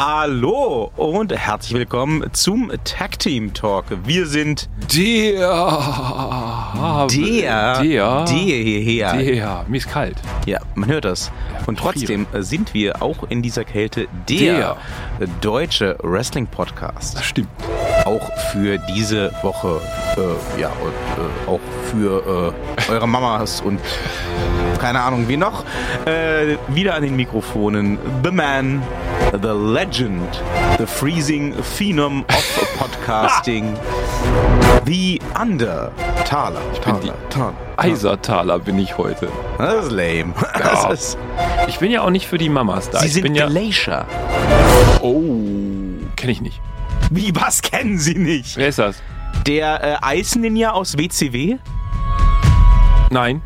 Hallo und herzlich willkommen zum Tag Team Talk. Wir sind Der. der, Der. der hierher. Der. Mir ist kalt. Ja, man hört das. Und trotzdem sind wir auch in dieser Kälte der, deutsche Wrestling Podcast. Das stimmt. Auch für diese Woche. Äh, ja, und äh, auch für äh, eure Mamas und keine Ahnung wie noch. Äh, wieder an den Mikrofonen. The Man, The Legend, The Freezing Phenom of Podcasting. The Undertaler. Die Taler. Eisertaler bin ich heute. Das ist lame. Das Ja. ist, Ich bin ja auch nicht für die Mamas da. Sie ich sind bin ja. Glacier. Oh, kenne ich nicht. Wie, was kennen Sie nicht? Wer ist das? Der äh, Eis-Ninja aus WCW. Nein.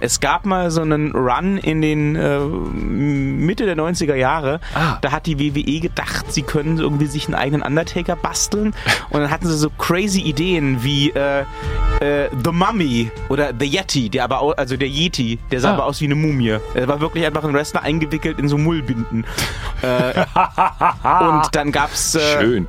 Es gab mal so einen Run in den äh, Mitte der 90er Jahre. Ah. Da hat die WWE gedacht, sie können irgendwie sich einen eigenen Undertaker basteln. Und dann hatten sie so crazy Ideen wie äh, äh, The Mummy oder The Yeti, der aber au- also der Yeti, der sah Ah. aber aus wie eine Mumie. Er war wirklich einfach ein Wrestler eingewickelt in so Mullbinden. äh, und dann gab's äh, Schön.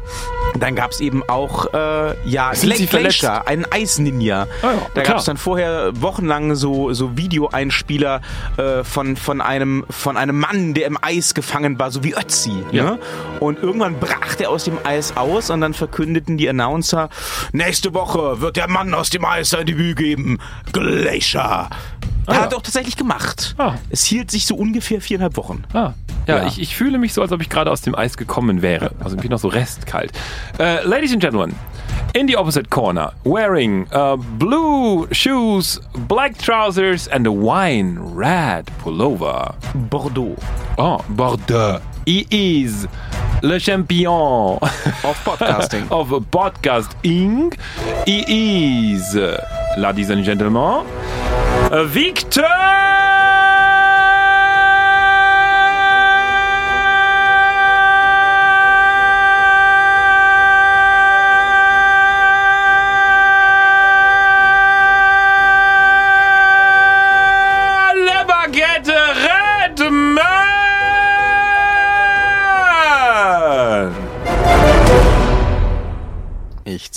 dann gab's eben auch äh, ja Sind? Glacier, einen Eis-Ninja. Ah ja, da klar. gab's dann vorher wochenlang so, so Videoeinspieler äh, von, von, einem, von einem Mann, der im Eis gefangen war, so wie Ötzi. Ja. Ne? Und irgendwann brach der aus dem Eis aus und dann verkündeten die Announcer, nächste Woche wird der Mann aus dem Eis sein Debüt geben. Glacier. Ah, Hat ja. er auch tatsächlich gemacht. Ah. Es hielt sich so ungefähr viereinhalb Wochen. Ah. Ja, Ja. Ich, ich fühle mich so, als ob ich gerade aus dem Eis gekommen wäre. Also bin ich noch so restkalt. Äh, ladies and Gentlemen, in the opposite corner, wearing uh, blue shoes, black trousers and a wine red pullover. Bordeaux. Oh, Bordeaux. He is le champion of Podcasting. of podcasting. He is, ladies and gentlemen, Victor!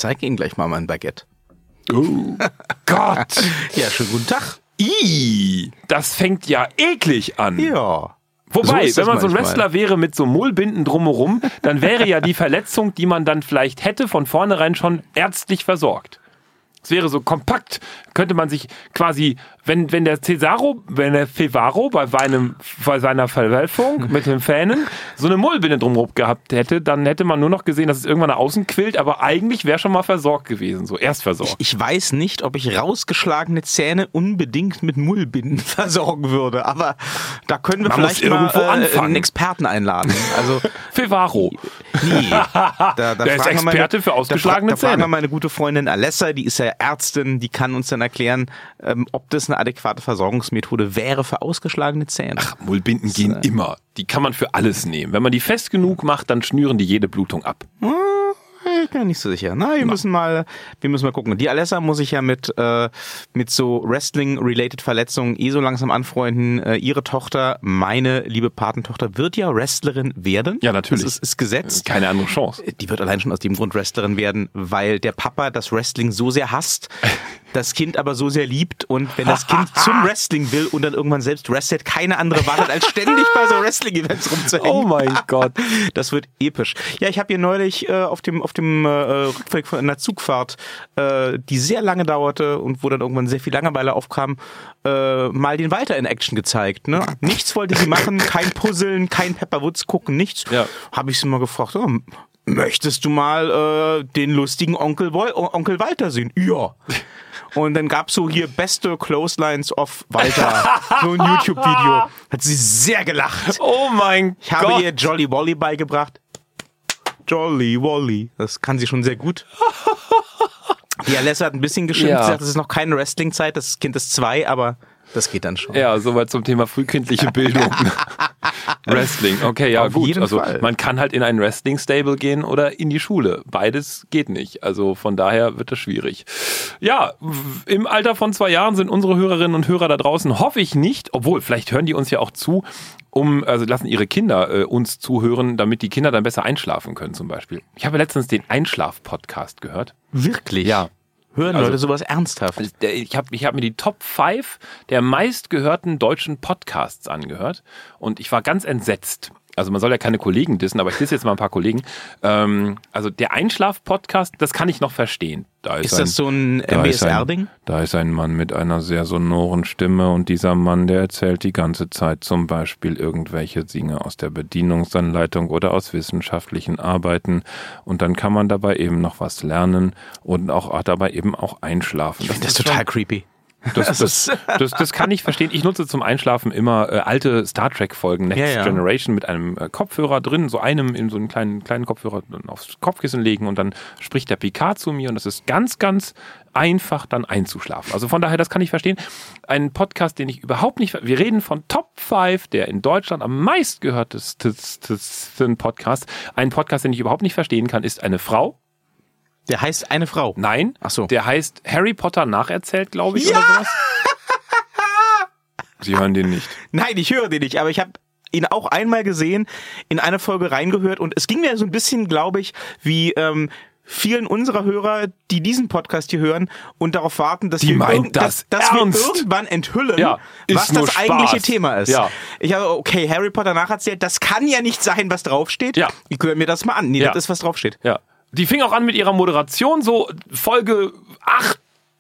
Zeige Ihnen gleich mal mein Baguette. Oh Gott! Ja, schönen guten Tag. I, das fängt ja eklig an. Ja. So Wobei, ist wenn man so ein manchmal. Wrestler wäre mit so Mullbinden drumherum, dann wäre ja die Verletzung, die man dann vielleicht hätte, von vornherein schon ärztlich versorgt. Es wäre so kompakt, könnte man sich quasi, wenn, wenn der Cesaro, wenn der Fevaro bei, seinem, bei seiner Verwölfung mit den Fänen so eine Mullbinde drumherum gehabt hätte, dann hätte man nur noch gesehen, dass es irgendwann nach außen quillt, aber eigentlich wäre schon mal versorgt gewesen, so erst versorgt. Ich weiß nicht, ob ich rausgeschlagene Zähne unbedingt mit Mullbinden versorgen würde, aber da können wir Man vielleicht mal irgendwo äh, anfangen. einen Experten einladen. Also Fevaro. nee, da, da Der ist Experte für ausgeschlagene da, fra- da fragen Zähne. wir meine gute Freundin Alessa, die ist ja Ärztin, die kann uns dann erklären, ähm, ob das eine adäquate Versorgungsmethode wäre für ausgeschlagene Zähne. Mullbinden gehen immer. Die kann man für alles nehmen. Wenn man die fest genug macht, dann schnüren die jede Blutung ab. Ich bin nicht so sicher. Na, wir müssen mal, wir müssen mal gucken. Die Alessa muss sich ja mit, äh, mit so Wrestling-related Verletzungen eh so langsam anfreunden. Äh, ihre Tochter, meine liebe Patentochter, wird ja Wrestlerin werden. Ja, natürlich. Das ist, ist Gesetz. Keine andere Chance. Die wird allein schon aus dem Grund Wrestlerin werden, weil der Papa das Wrestling so sehr hasst, das Kind aber so sehr liebt und wenn das Kind zum Wrestling will und dann irgendwann selbst wrestelt, keine andere Wahl hat, als ständig bei so Wrestling-Events rumzuhängen. Oh mein Gott. Das wird episch. Ja, ich habe hier neulich äh, auf dem auf dem äh, Rückweg von einer Zugfahrt, äh, die sehr lange dauerte und wo dann irgendwann sehr viel Langeweile aufkam, äh, mal den Walter in Action gezeigt. Ne? Nichts wollte sie machen, kein Puzzeln, kein Pepperwoods gucken, nichts. Ja. Habe ich sie mal gefragt, oh, möchtest du mal äh, den lustigen Onkel, Wol Onkel Walter sehen? Ja. Und dann gab's so hier beste Clotheslines of Walter. so ein YouTube-Video. Hat sie sehr gelacht. Oh mein Ich habe Gott. ihr Jolly Wolly beigebracht. Jolly Wolly. Das kann sie schon sehr gut. Die Alessa hat ein bisschen geschimpft. Ja. Sie sagt, es ist noch keine Wrestling-Zeit. Das Kind ist zwei, aber das geht dann schon. ja, soweit zum Thema frühkindliche Bildung. Wrestling, okay, ja Auf gut. Also Fall. man kann halt in ein Wrestling-Stable gehen oder in die Schule. Beides geht nicht. Also von daher wird es schwierig. Ja, im Alter von zwei Jahren sind unsere Hörerinnen und Hörer da draußen, hoffe ich nicht, obwohl, vielleicht hören die uns ja auch zu, um, also lassen ihre Kinder äh, uns zuhören, damit die Kinder dann besser einschlafen können zum Beispiel. Ich habe letztens den Einschlaf-Podcast gehört. Wirklich? Ja. Hören Also- Leute sowas ernsthaft? Der- Ich habe ich hab mir die Top 5 der meistgehörten deutschen Podcasts angehört und ich war ganz entsetzt. Also man soll ja keine Kollegen dissen, aber ich disse jetzt mal ein paar Kollegen. Ähm, also der Einschlaf-Podcast, das kann ich noch verstehen. Da Ist das so ein da ist ein- MBSR-Ding? Da ist ein Mann mit einer sehr sonoren Stimme und dieser Mann, der erzählt die ganze Zeit zum Beispiel irgendwelche Dinge aus der Bedienungsanleitung oder aus wissenschaftlichen Arbeiten und dann kann man dabei eben noch was lernen und auch dabei eben auch einschlafen. Das ist schon- total creepy. das, das, das, das kann ich verstehen. Ich nutze zum Einschlafen immer äh, alte Star Trek-Folgen, Next Ja, ja. Generation, mit einem äh, Kopfhörer drin, so einem in so einen kleinen, kleinen Kopfhörer aufs Kopfkissen legen und dann spricht der Picard zu mir und das ist ganz, ganz einfach dann einzuschlafen. Also von daher, das kann ich verstehen. Ein Podcast, den ich überhaupt nicht, wir reden von Top 5, der in Deutschland am meistgehörtesten Podcast. Ein Podcast, den ich überhaupt nicht verstehen kann, ist eine Frau. Der heißt eine Frau. Nein, Ach so. der heißt Harry Potter nacherzählt, glaube ich, Ja! oder sowas. Sie hören den nicht. Nein, ich höre den nicht, aber ich habe ihn auch einmal gesehen, in eine Folge reingehört und es ging mir so ein bisschen, glaube ich, wie ähm, vielen unserer Hörer, die diesen Podcast hier hören und darauf warten, dass, Die wir, irgend- das dass, dass wir irgendwann enthüllen, Ja, was das Spaß. eigentliche Thema ist. Ja. Ich habe, okay, Harry Potter nacherzählt, das kann ja nicht sein, was draufsteht. Ja. Ich höre mir das mal an. Nee, das ist, was draufsteht. Ja. Die fing auch an mit ihrer Moderation, so Folge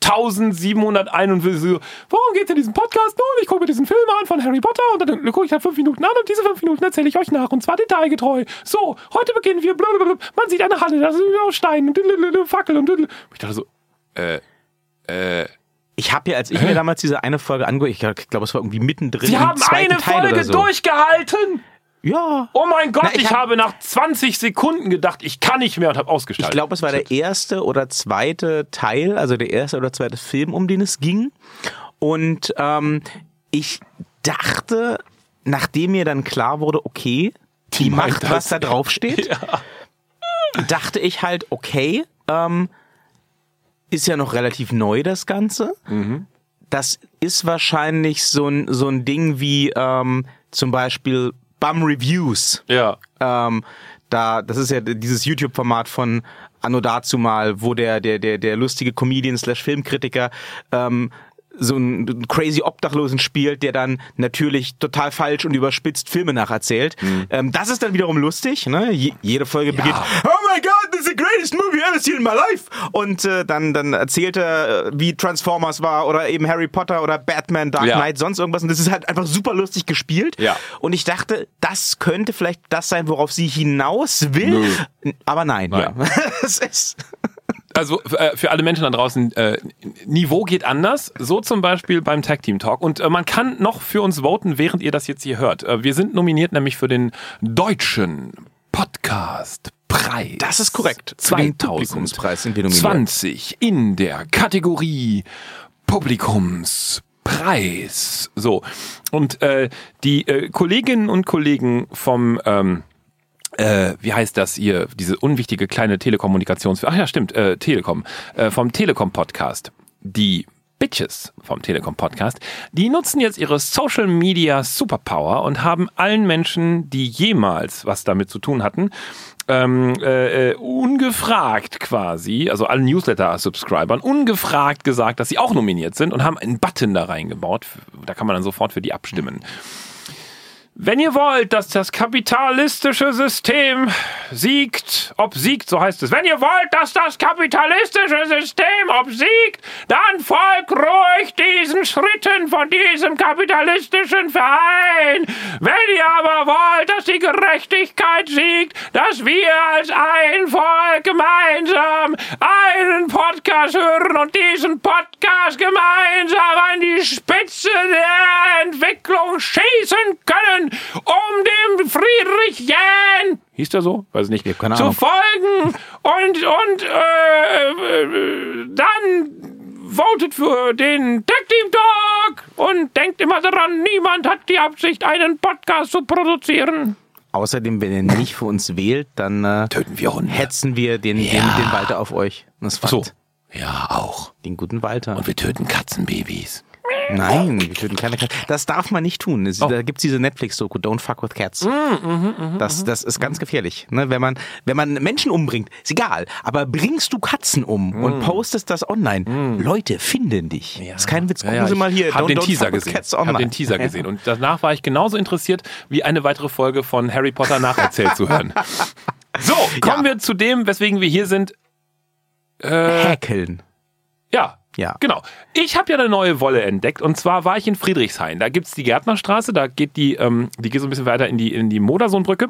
8741. So, Worum geht's in diesem Podcast? Nun, ich gucke mir diesen Film an von Harry Potter und dann gucke ich halt fünf Minuten an und diese fünf Minuten erzähle ich euch nach und zwar detailgetreu. So, heute beginnen wir. Blablabla. Man sieht eine Halle, da sind aus Stein und Fackel und. Ich dachte so, äh, äh. Ich habe ja, als ich mir damals diese eine Folge angehört, ich glaube, es war irgendwie mittendrin Sie haben eine Folge so. durchgehalten! Ja. Oh mein Gott, Na, ich ich, hab- habe nach 20 Sekunden gedacht, ich kann nicht mehr und habe Ich ausgeschaltet. glaube, es war der erste oder zweite Teil, also der erste oder zweite Film, um den es ging. Und ähm, ich dachte, nachdem mir dann klar wurde, okay, die, meint macht, das. was da drauf steht, dachte ich halt, okay, ähm, ist ja noch relativ neu das Ganze. Das ist wahrscheinlich so ein, so ein Ding wie ähm, zum Beispiel Bum Reviews. Ja. Ähm, da, das ist ja dieses YouTube-Format von Anno dazumal, wo der, der, der, der lustige Comedian slash Filmkritiker ähm, so einen crazy Obdachlosen spielt, der dann natürlich total falsch und überspitzt Filme nacherzählt. Ähm, das ist dann wiederum lustig. Ne? Je, jede Folge beginnt, oh my God, this is the greatest movie I've ever seen in my life. Und äh, dann, dann erzählt er, äh, wie Transformers war oder eben Harry Potter oder Batman, Dark Ja. Knight, sonst irgendwas. Und das ist halt einfach super lustig gespielt. Ja. Und ich dachte, das könnte vielleicht das sein, worauf sie hinaus will. Aber nein, Nein. ja. es ist. Also äh, für alle Menschen da draußen, äh, Niveau geht anders. So zum Beispiel beim Tag Team Talk. Und äh, man kann noch für uns voten, während ihr das jetzt hier hört. Äh, wir sind nominiert nämlich für den deutschen Podcast Preis. Das ist korrekt. Für den 2020 Publikumspreis sind wir nominiert. in der Kategorie Publikumspreis. So. Und äh, die äh, Kolleginnen und Kollegen vom ähm, äh, wie heißt das hier, diese unwichtige kleine Telekommunikations... Ach ja, stimmt, äh, Telekom. Äh, vom Telekom-Podcast. Die Bitches vom Telekom-Podcast, die nutzen jetzt ihre Social Media Superpower und haben allen Menschen, die jemals was damit zu tun hatten, ähm, äh, äh, ungefragt quasi, also allen Newsletter-Subscribern, ungefragt gesagt, dass sie auch nominiert sind und haben einen Button da reingebaut. Da kann man dann sofort für die abstimmen. Wenn ihr wollt, dass das kapitalistische System siegt, obsiegt, so heißt es. Wenn ihr wollt, dass das kapitalistische System obsiegt, dann folgt ruhig diesen Schritten von diesem kapitalistischen Verein. Wenn ihr aber wollt, dass die Gerechtigkeit siegt, dass wir als ein Volk gemeinsam einen Podcast hören und diesen Podcast gemeinsam an die Spitze der Entwicklung schießen können, um dem Friedrich Jähn, hieß der so? Weiß nicht, keine zu folgen und, und äh, äh, dann votet für den Tag Team Talk und denkt immer daran, niemand hat die Absicht, einen Podcast zu produzieren. Außerdem, wenn ihr nicht für uns wählt, dann äh, Töten wir Hunde. hetzen wir den, Ja. den, den Walter auf euch. Das ist So. Fakt. Ja, auch. Den guten Walter. Und wir töten Katzenbabys. Nein, wir töten keine Katzen. Das darf man nicht tun. Es, Oh. Da gibt's diese Netflix-Doku, Don't Fuck with Cats. Mhm, das, das ist ganz gefährlich. Ne? Wenn, man, wenn man Menschen umbringt, ist egal. Aber bringst du Katzen um Mhm. und postest das online, Leute finden dich. ist kein Witz. Gucken Sie mal hier. Ich habe Don't- den Don't Teaser gesehen. Cats online. den Teaser gesehen. Und danach war ich genauso interessiert, wie eine weitere Folge von Harry Potter nacherzählt zu hören. So, kommen wir zu dem, weswegen wir hier sind. Häkeln. Ja. Ja. Genau. Ich habe ja eine neue Wolle entdeckt und zwar war ich in Friedrichshain. Da gibt's die Gärtnerstraße, da geht die, ähm, die geht so ein bisschen weiter in die, in die Modersohnbrücke.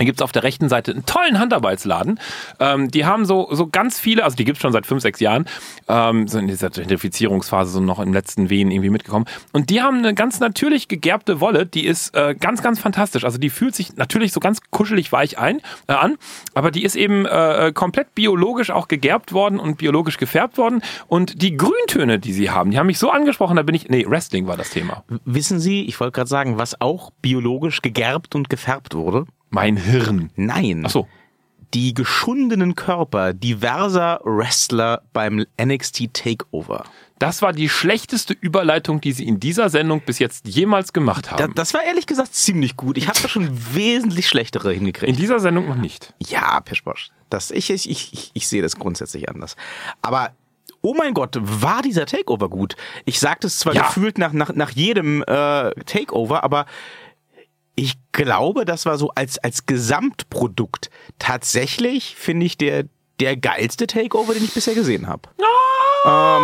Da gibt's auf der rechten Seite einen tollen Handarbeitsladen. Ähm, die haben so, so ganz viele, also die gibt's schon seit fünf, sechs Jahren, ähm, so in dieser Gentrifizierungsphase so noch im letzten Wehen irgendwie mitgekommen. Und die haben eine ganz natürlich gegerbte Wolle, die ist äh, ganz, ganz fantastisch. Also die fühlt sich natürlich so ganz kuschelig weich ein, äh, an, aber die ist eben äh, komplett biologisch auch gegerbt worden und biologisch gefärbt worden. Und die Grüntöne, die sie haben, die haben mich so angesprochen, da bin ich, nee, Wrestling war das Thema. Wissen Sie, ich wollte gerade sagen, was auch biologisch gegerbt und gefärbt wurde? Mein Hirn. Nein. Ach so. Die geschundenen Körper diverser Wrestler beim NXT Takeover. Das war die schlechteste Überleitung, die sie in dieser Sendung bis jetzt jemals gemacht Da, haben. das war ehrlich gesagt ziemlich gut. Ich habe da schon wesentlich schlechtere in hingekriegt. dieser Sendung noch nicht. Ja, Pischbosch. Das, ich, ich, ich, ich, ich sehe das grundsätzlich anders. Aber oh mein Gott, war dieser Takeover gut. Ich sagte es zwar Ja. gefühlt nach, nach, nach jedem äh, Takeover, aber ich glaube, das war so als, als Gesamtprodukt tatsächlich, finde ich, der, der geilste Takeover, den ich bisher gesehen habe. Ah,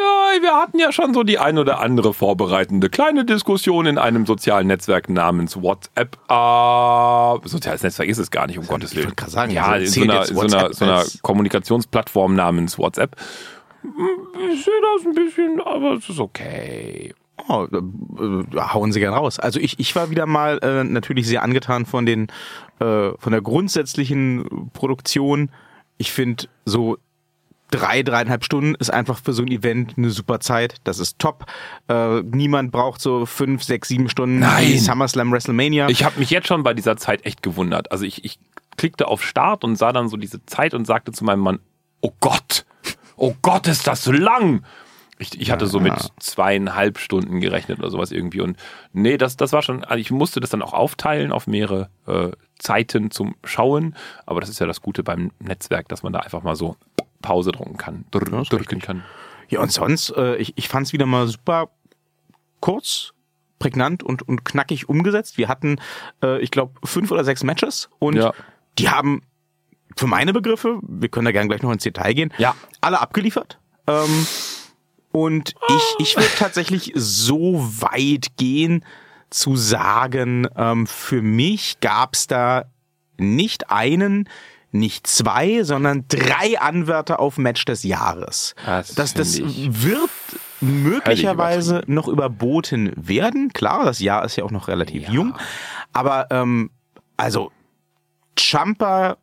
ja, wir hatten ja schon so die ein oder andere vorbereitende kleine Diskussion in einem sozialen Netzwerk namens WhatsApp. Äh, soziales Netzwerk ist es gar nicht, um Gottes Willen. gerade sagen, ja, also in so einer, so einer, so einer Kommunikationsplattform namens WhatsApp. Hm, Ich sehe das ein bisschen, aber es ist okay. Oh, äh, äh, hauen Sie gern raus. Also ich, ich war wieder mal äh, natürlich sehr angetan von den äh, von der grundsätzlichen Produktion. Ich finde so drei, dreieinhalb Stunden ist einfach für so ein Event eine super Zeit. Das ist top. Äh, niemand braucht so fünf, sechs, sieben Stunden Nein. wie SummerSlam WrestleMania. Ich habe mich jetzt schon bei dieser Zeit echt gewundert. Also ich, ich klickte auf Start und sah dann so diese Zeit und sagte zu meinem Mann, oh Gott, oh Gott, ist das lang. Ich, ich hatte so mit zweieinhalb Stunden gerechnet oder sowas irgendwie. Und nee, das, das war schon, also ich musste das dann auch aufteilen auf mehrere äh, Zeiten zum Schauen. Aber das ist ja das Gute beim Netzwerk, dass man da einfach mal so Pause drücken kann, drücken, drücken kann. Ja, und sonst, äh, ich, ich fand es wieder mal super kurz, prägnant und, und knackig umgesetzt. Wir hatten, äh, ich glaube, fünf oder sechs Matches und Ja. die haben für meine Begriffe, wir können da gerne gleich noch ins Detail gehen, Ja. alle abgeliefert. Ähm, und ich, ich würde tatsächlich so weit gehen zu sagen, ähm, für mich gab's da nicht einen, nicht zwei, sondern drei Anwärter auf Match des Jahres. Das das das wird möglicherweise noch überboten werden. Klar, das Jahr ist ja auch noch relativ Ja. jung. Aber ähm, also Champa,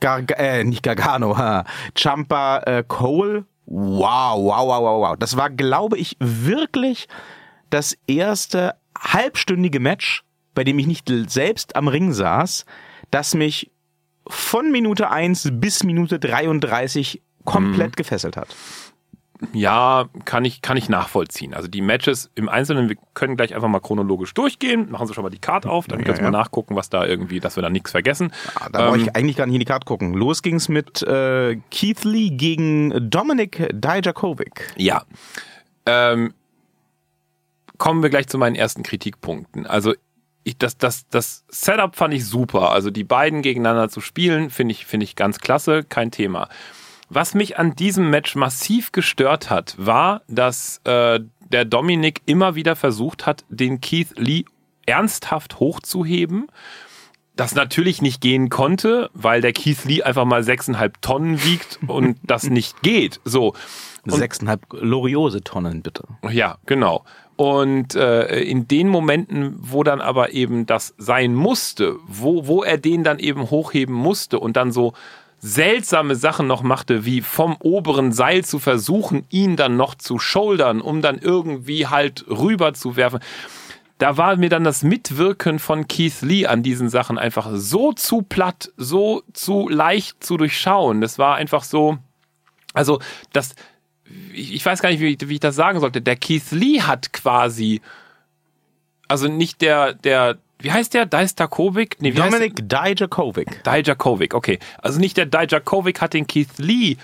Gar äh, nicht Gargano, ha. Champa äh, Cole, wow, wow, wow, wow, wow. Das war, glaube ich, wirklich das erste halbstündige Match, bei dem ich nicht selbst am Ring saß, das mich von Minute 1 bis Minute 33 komplett gefesselt hat. Ja, kann ich, kann ich nachvollziehen. Also die Matches im Einzelnen, wir können gleich einfach mal chronologisch durchgehen. Machen Sie schon mal die Card auf, dann Ja, können Sie ja. mal nachgucken, was da irgendwie, dass wir da nichts vergessen. Ah, Da brauche Ähm, ich eigentlich gar nicht in die Karte gucken. Los ging's mit äh, Keith Lee gegen Dominik Dijakovic. Ja. Ähm, kommen wir gleich zu meinen ersten Kritikpunkten. Also ich, das, das, das Setup fand ich super. Also die beiden gegeneinander zu spielen, finde ich, finde ich ganz klasse, kein Thema. Was mich an diesem Match massiv gestört hat, war, dass äh, der Dominik immer wieder versucht hat, den Keith Lee ernsthaft hochzuheben. Das natürlich nicht gehen konnte, weil der Keith Lee einfach mal sechseinhalb Tonnen wiegt und das nicht geht. So. Sechseinhalb gloriose Tonnen, bitte. ja, genau. Und äh, in den Momenten, wo dann aber eben das sein musste, wo, wo er den dann eben hochheben musste und dann so seltsame Sachen noch machte, wie vom oberen Seil zu versuchen, ihn dann noch zu shouldern, um dann irgendwie halt rüber zu werfen. Da war mir dann das Mitwirken von Keith Lee an diesen Sachen einfach so zu platt, so zu leicht zu durchschauen. Das war einfach so, also das, ich, weiß gar nicht, wie, wie ich das sagen sollte. Der Keith Lee hat quasi, also nicht der, der, wie heißt der? Dijakovic? Nee, wie heißt Dominik Dijakovic. Dijakovic, okay. Also nicht der Dijakovic hat den Keith Lee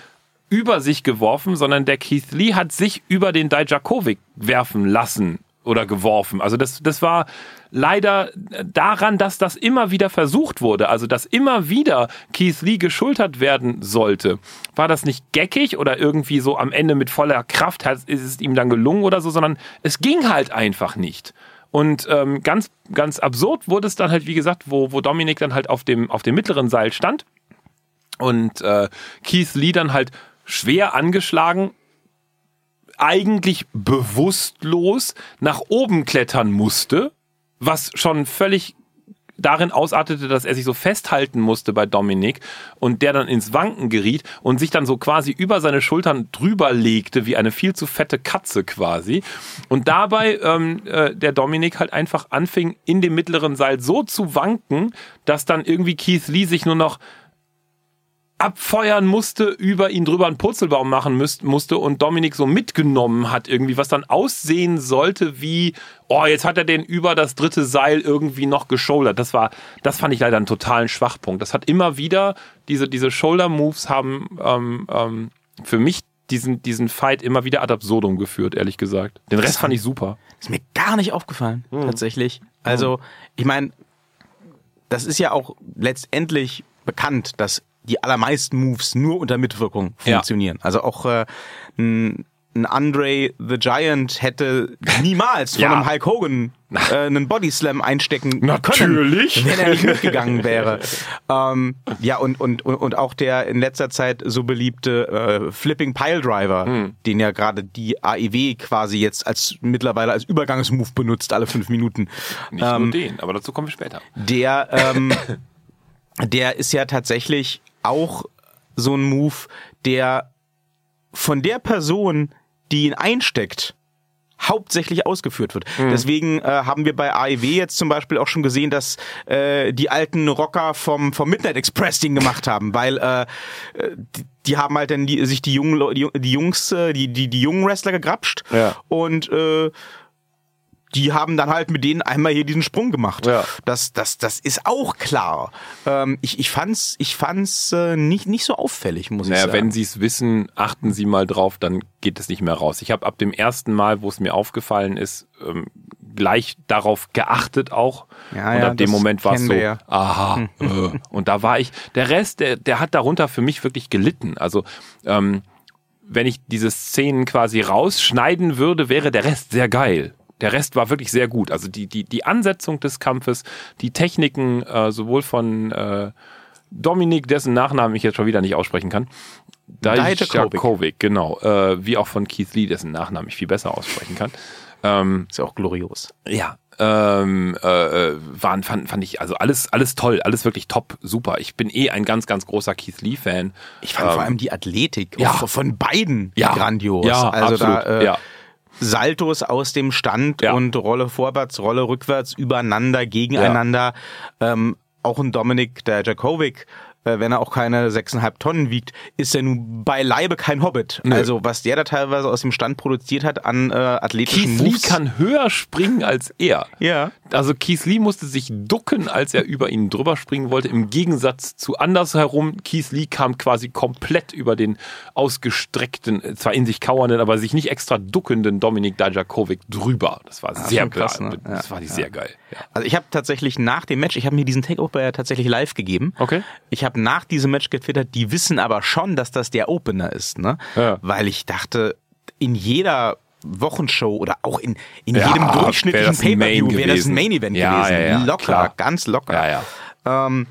über sich geworfen, sondern der Keith Lee hat sich über den Dijakovic werfen lassen oder geworfen. Also das, das war leider daran, dass das immer wieder versucht wurde, also dass immer wieder Keith Lee geschultert werden sollte. War das nicht geckig oder irgendwie so am Ende mit voller Kraft ist es ihm dann gelungen oder so, sondern es ging halt einfach nicht. Und ähm, ganz, ganz absurd wurde es dann halt, wie gesagt, wo, wo Dominik dann halt auf dem, auf dem mittleren Seil stand und äh, Keith Lee dann halt schwer angeschlagen, eigentlich bewusstlos nach oben klettern musste, was schon völlig darin ausartete, dass er sich so festhalten musste bei Dominik und der dann ins Wanken geriet und sich dann so quasi über seine Schultern drüber legte, wie eine viel zu fette Katze quasi. Und dabei ähm, äh, der Dominik halt einfach anfing, in dem mittleren Seil so zu wanken, dass dann irgendwie Keith Lee sich nur noch abfeuern musste, über ihn drüber einen Purzelbaum machen müsst, musste und Dominik so mitgenommen hat, irgendwie, was dann aussehen sollte wie, oh, jetzt hat er den über das dritte Seil irgendwie noch geschouldert. Das war, das fand ich leider einen totalen Schwachpunkt. Das hat immer wieder, diese, diese Shoulder-Moves haben ähm, ähm, für mich diesen, diesen Fight immer wieder ad absurdum geführt, ehrlich gesagt. Den Rest fand ich super. Ist mir gar nicht aufgefallen, Hm. tatsächlich. Also, ich meine, das ist ja auch letztendlich bekannt, dass die allermeisten Moves nur unter Mitwirkung Ja. funktionieren. Also auch äh, ein, Andre the Giant hätte niemals von Ja. einem Hulk Hogan äh, einen Body Slam einstecken Natürlich. können, wenn er nicht mitgegangen wäre. ähm, ja, und, und, und und auch der in letzter Zeit so beliebte äh, Flipping Pile Driver, Hm. den ja gerade die AEW quasi jetzt als mittlerweile als Übergangsmove benutzt, alle fünf Minuten. Nicht Ähm, nur den, aber dazu kommen wir später. der, ähm, der ist ja tatsächlich auch so ein Move, der von der Person, die ihn einsteckt, hauptsächlich ausgeführt wird. Deswegen äh, haben wir bei AEW jetzt zum Beispiel auch schon gesehen, dass äh, die alten Rocker vom, vom Midnight Express Ding gemacht haben, weil äh, die, die haben halt dann die, sich die jungen die, die Jungs, äh, die, die, die jungen Wrestler gegrapscht Ja. und äh, die haben dann halt mit denen einmal hier diesen Sprung gemacht. Ja. Das, das, das ist auch klar. Ähm, ich, ich fand's, ich fand's äh, nicht, nicht so auffällig, muss ich Naja, sagen. wenn Sie es wissen, achten Sie mal drauf, dann geht es nicht mehr raus. Ich habe ab dem ersten Mal, wo es mir aufgefallen ist, ähm, gleich darauf geachtet auch. Ja, und ja, ab dem Moment war es so, ja. aha. äh. Und da war ich, der Rest, der, der hat darunter für mich wirklich gelitten. Also ähm, wenn ich diese Szenen quasi rausschneiden würde, wäre der Rest sehr geil. Der Rest war wirklich sehr gut. Also die, die, die Ansetzung des Kampfes, die Techniken, äh, sowohl von äh, Dominik, dessen Nachnamen ich jetzt schon wieder nicht aussprechen kann. Dijakovic. Genau. Äh, wie auch von Keith Lee, dessen Nachnamen ich viel besser aussprechen kann. Ähm, ist ja auch glorios. ja, ähm, äh, äh, waren, fand, fand ich, also alles, alles toll, alles wirklich top, super. Ich bin eh ein ganz, ganz großer Keith Lee-Fan. Ich fand Ähm, vor allem die Athletik ja. von beiden Ja. grandios. Ja, also absolut. da äh, ja. Saltos aus dem Stand Ja. und Rolle vorwärts, Rolle rückwärts, übereinander, gegeneinander. Ähm, auch ein Dominik, der Jakovic, äh, wenn er auch keine 6,5 Tonnen wiegt, ist er nun beileibe kein Hobbit. Nö. Also was der da teilweise aus dem Stand produziert hat an äh, athletischen Keith Lee kann höher springen als er. ja. Also Keith Lee musste sich ducken, als er über ihn drüber springen wollte. Im Gegensatz zu andersherum, Keith Lee kam quasi komplett über den ausgestreckten, äh, zwar in sich kauernden, aber sich nicht extra duckenden Dominik Dajakovic drüber. Das war sehr schon krass, ne? Das Ja, war ja. sehr geil. Ja. Also ich habe tatsächlich nach dem Match, ich habe mir diesen Takeover ja tatsächlich live gegeben. Okay. Ich habe nach diesem Match getwittert, die wissen aber schon, dass das der Opener ist, ne? Ja. Weil ich dachte, in jeder Wochenshow oder auch in, in Ja, jedem durchschnittlichen Pay-Per-View wäre das ein. Main-Event Ja, gewesen. locker, klar. ganz locker. Ähm,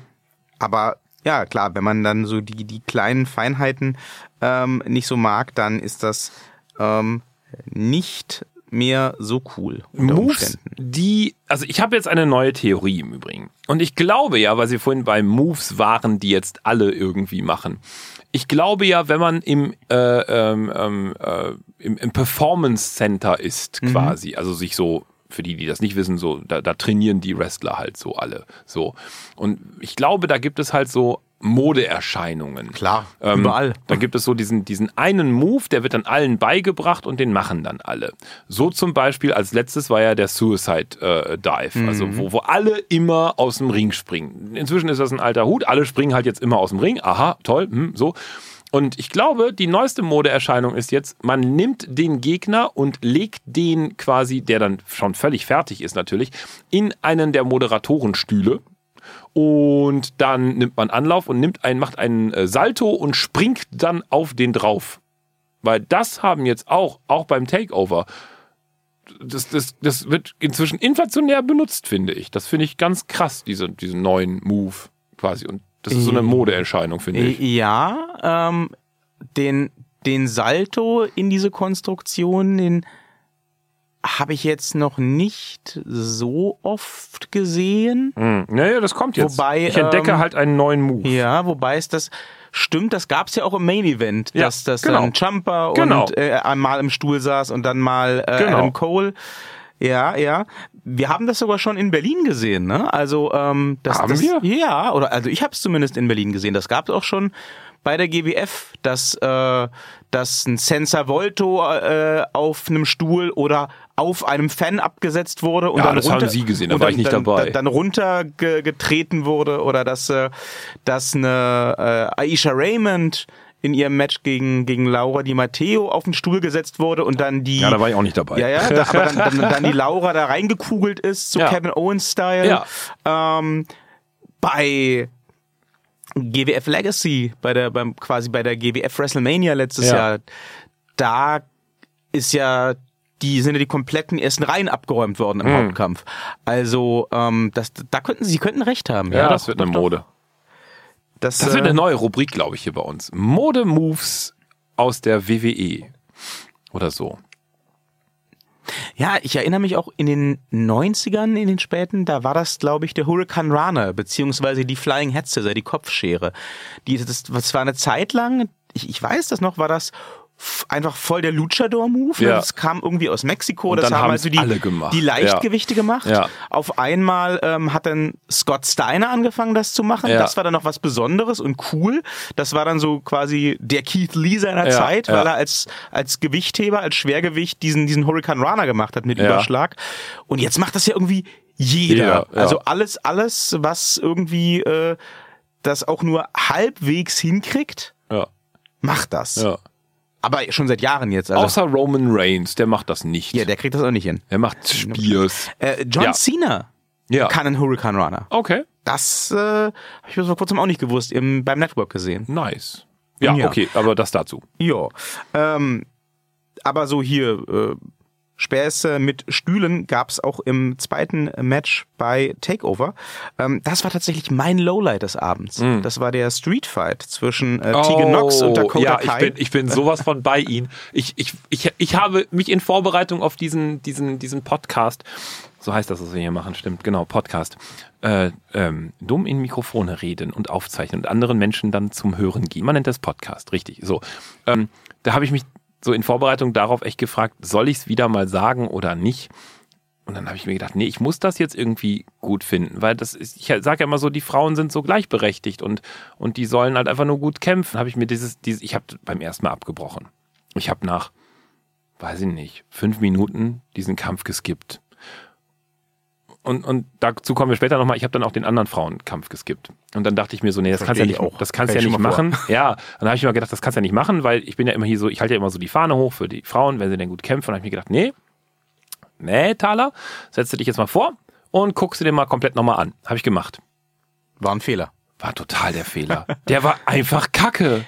aber ja, klar, wenn man dann so die, die kleinen Feinheiten ähm, nicht so mag, dann ist das ähm, nicht mehr so cool. Moves, die, also ich habe jetzt eine neue Theorie im Übrigen. Und ich glaube ja, weil Sie vorhin bei Moves waren, die jetzt alle irgendwie machen. Ich glaube ja, wenn man im, äh, ähm, ähm, äh, im, im Performance Center ist, quasi, also sich so, für die, die das nicht wissen, so, da, da trainieren die Wrestler halt so alle. So. Und ich glaube, da gibt es halt so Modeerscheinungen. Klar, Ähm, überall. Da gibt es so diesen, diesen einen Move, der wird dann allen beigebracht und den machen dann alle. So zum Beispiel als letztes war ja der Suicide äh, Dive, also wo, wo alle immer aus dem Ring springen. Inzwischen ist das ein alter Hut, alle springen halt jetzt immer aus dem Ring. Aha, toll, hm, so. Und ich glaube, die neueste Modeerscheinung ist jetzt, man nimmt den Gegner und legt den quasi, der dann schon völlig fertig ist natürlich, in einen der Moderatorenstühle und dann nimmt man Anlauf und nimmt einen, macht einen äh, Salto und springt dann auf den drauf. Weil das haben jetzt auch, auch beim Takeover, das, das, das wird inzwischen inflationär benutzt, finde ich. Das finde ich ganz krass, diese, diesen neuen Move quasi. Und das ist so eine Modeerscheinung, finde ich. Ja, ähm, den, den Salto in diese Konstruktion, den habe ich jetzt noch nicht so oft gesehen. Hm. Naja, das kommt jetzt. Wobei, ich entdecke ähm, halt einen neuen Move. Ja, wobei es das stimmt, das gab's ja auch im Main Event, Ja, dass das genau. dann Jumper Genau. und äh, einmal im Stuhl saß und dann mal äh, Genau. Adam Cole. Ja, ja. Wir haben das sogar schon in Berlin gesehen, ne? Also ähm, das, Haben das wir? ja, oder also ich habe es zumindest in Berlin gesehen. Das gab es auch schon bei der GWF, dass äh, dass ein Sensor Volto äh, auf einem Stuhl oder auf einem Fan abgesetzt wurde und Ja, dann das runter, haben Sie gesehen, da war dann, ich nicht dann, dabei. Dann, dann runtergetreten wurde oder dass äh, dass eine äh, Aisha Raymond in ihrem Match gegen gegen Laura Di Matteo auf den Stuhl gesetzt wurde und dann die Ja, da war ich auch nicht dabei. ja, ja, da, aber dann, dann, dann die Laura da reingekugelt ist, so Ja. Kevin Owens-Style. Ja. Ähm, bei GWF Legacy, bei der, beim, quasi bei der GWF WrestleMania letztes Ja. Jahr, da ist ja die sind ja die kompletten ersten Reihen abgeräumt worden im Hauptkampf. Also ähm, das, da könnten sie könnten recht haben. Ja, Ja, das doch, wird doch, eine doch. Mode. Das, Das wird äh, eine neue Rubrik, glaube ich, hier bei uns. Mode-Moves aus der WWE. Oder so. Ja, ich erinnere mich auch in den 90ern, in den späten, da war das, glaube ich, der Hurricane Runner, beziehungsweise die Flying Head Scissor, die Kopfschere. Die, das, das war eine Zeit lang, ich, ich weiß das noch, war das einfach voll der Luchador-Move. Ne? Ja. Das kam irgendwie aus Mexiko. Und das haben also die, die Leichtgewichte gemacht. Ja. Auf einmal ähm, hat dann Scott Steiner angefangen, das zu machen. Ja. Das war dann noch was Besonderes und cool. Das war dann so quasi der Keith Lee seiner Ja, Zeit, ja. weil er als, als Gewichtheber, als Schwergewicht diesen, diesen Hurricane Runner gemacht hat mit Ja. Überschlag. Und jetzt macht das ja irgendwie jeder. Ja. Also alles, alles, was irgendwie äh, das auch nur halbwegs hinkriegt, Ja. macht das. Aber schon seit Jahren jetzt. Also, Außer Roman Reigns, der macht das nicht. ja, der kriegt das auch nicht hin. der macht Spears. Äh, John Ja. Cena Ja. kann einen Hurricane Runner. Okay. Das äh, habe ich bis vor kurzem auch nicht gewusst, im, beim Network gesehen. Nice. Ja, Ja. okay, aber das dazu. Ja. Ähm, aber so hier, äh, Späße mit Stühlen gab's auch im zweiten Match bei Takeover. Ähm, das war tatsächlich mein Lowlight des Abends. Mm. Das war der Street Fight zwischen äh, Tegan Knox und Dakota Oh, ja, Kai. ich bin, ich bin sowas von bei Ihnen. Ich, ich, ich, ich habe mich in Vorbereitung auf diesen, diesen, diesen Podcast, so heißt das, was wir hier machen, stimmt, genau, Podcast, äh, ähm, dumm in Mikrofone reden und aufzeichnen und anderen Menschen dann zum Hören gehen. Man nennt das Podcast, richtig. So, ähm, da habe ich mich so in Vorbereitung darauf echt gefragt, soll ich es wieder mal sagen oder nicht? Und dann habe ich mir gedacht, nee, ich muss das jetzt irgendwie gut finden, weil das ist, ich sage ja immer so, die Frauen sind so gleichberechtigt und, und die sollen halt einfach nur gut kämpfen. Habe ich mir dieses, dieses ich habe beim ersten Mal abgebrochen. Ich habe nach, weiß ich nicht, fünf Minuten diesen Kampf geskippt. Und, und dazu kommen wir später nochmal, ich habe dann auch den anderen Frauenkampf geskippt. Und dann dachte ich mir so, nee, das kannst du ja nicht, ich auch. das kannst du Fällt ja nicht machen. Ja, und dann habe ich mir gedacht, das kannst du ja nicht machen, weil ich bin ja immer hier so, ich halte ja immer so die Fahne hoch für die Frauen, wenn sie denn gut kämpfen. Und habe ich mir gedacht, nee, nee, Thaler, setz dich jetzt mal vor und guckst du dir mal komplett nochmal an. Habe ich gemacht. War ein Fehler. War total der Fehler. Der war einfach kacke.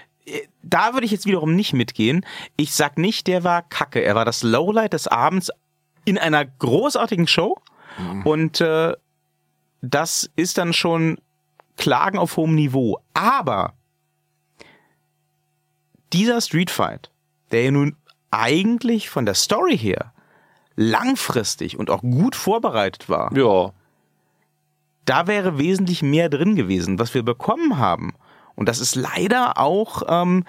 Da würde ich jetzt wiederum nicht mitgehen. Ich sag nicht, der war kacke. Er war das Lowlight des Abends in einer großartigen Show. Und äh, das ist dann schon Klagen auf hohem Niveau. Aber dieser Street Fight, der ja nun eigentlich von der Story her langfristig und auch gut vorbereitet war, Ja. da wäre wesentlich mehr drin gewesen, was wir bekommen haben. Und das ist leider auch ähm,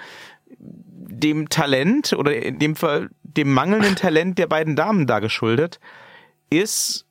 dem Talent oder in dem Fall dem mangelnden Talent der beiden Damen da geschuldet, ist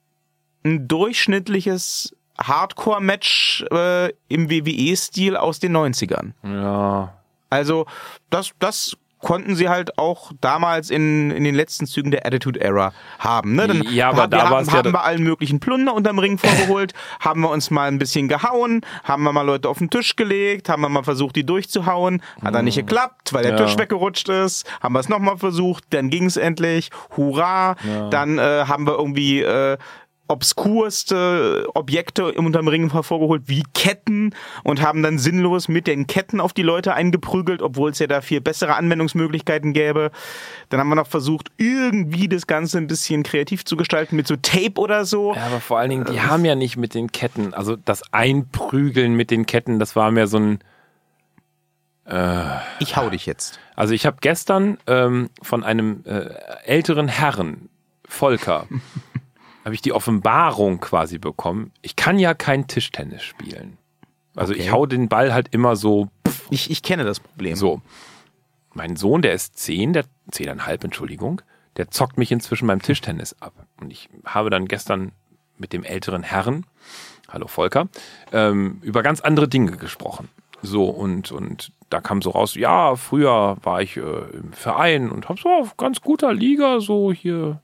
ein durchschnittliches Hardcore-Match äh, im WWE-Stil aus den 90ern. Ja. Also das, das konnten sie halt auch damals in, in den letzten Zügen der Attitude Era haben. Ne? Dann Ja, aber haben, da haben, ja haben da- wir allen möglichen Plunder unterm Ring vorgeholt, haben wir uns mal ein bisschen gehauen, haben wir mal Leute auf den Tisch gelegt, haben wir mal versucht, die durchzuhauen. Hat dann nicht geklappt, weil der Mhm. Ja. Tisch weggerutscht ist. Haben wir es nochmal versucht, dann ging es endlich. Hurra! Dann äh, haben wir irgendwie äh, obskurste Objekte im unterm Ring hervorgeholt, wie Ketten und haben dann sinnlos mit den Ketten auf die Leute eingeprügelt, obwohl es ja da viel bessere Anwendungsmöglichkeiten gäbe. Dann haben wir noch versucht, irgendwie das Ganze ein bisschen kreativ zu gestalten mit so Tape oder so. Ja, aber vor allen Dingen, die haben ja nicht mit den Ketten, also das Einprügeln mit den Ketten, das war mehr so ein. Ich hau dich jetzt. Also ich habe gestern ähm, von einem äh, älteren Herrn, Volker, habe ich die Offenbarung quasi bekommen. Ich kann ja kein Tischtennis spielen. Also ich Okay. hau den Ball halt immer so Ich, ich kenne das Problem. So. Mein Sohn, der ist zehn, der zehneinhalb, Entschuldigung, der zockt mich inzwischen beim Tischtennis ab. Und ich habe dann gestern mit dem älteren Herrn, hallo Volker, ähm, über ganz andere Dinge gesprochen. So, und, und da kam so raus, ja, früher war ich äh, im Verein und habe so auf ganz guter Liga so hier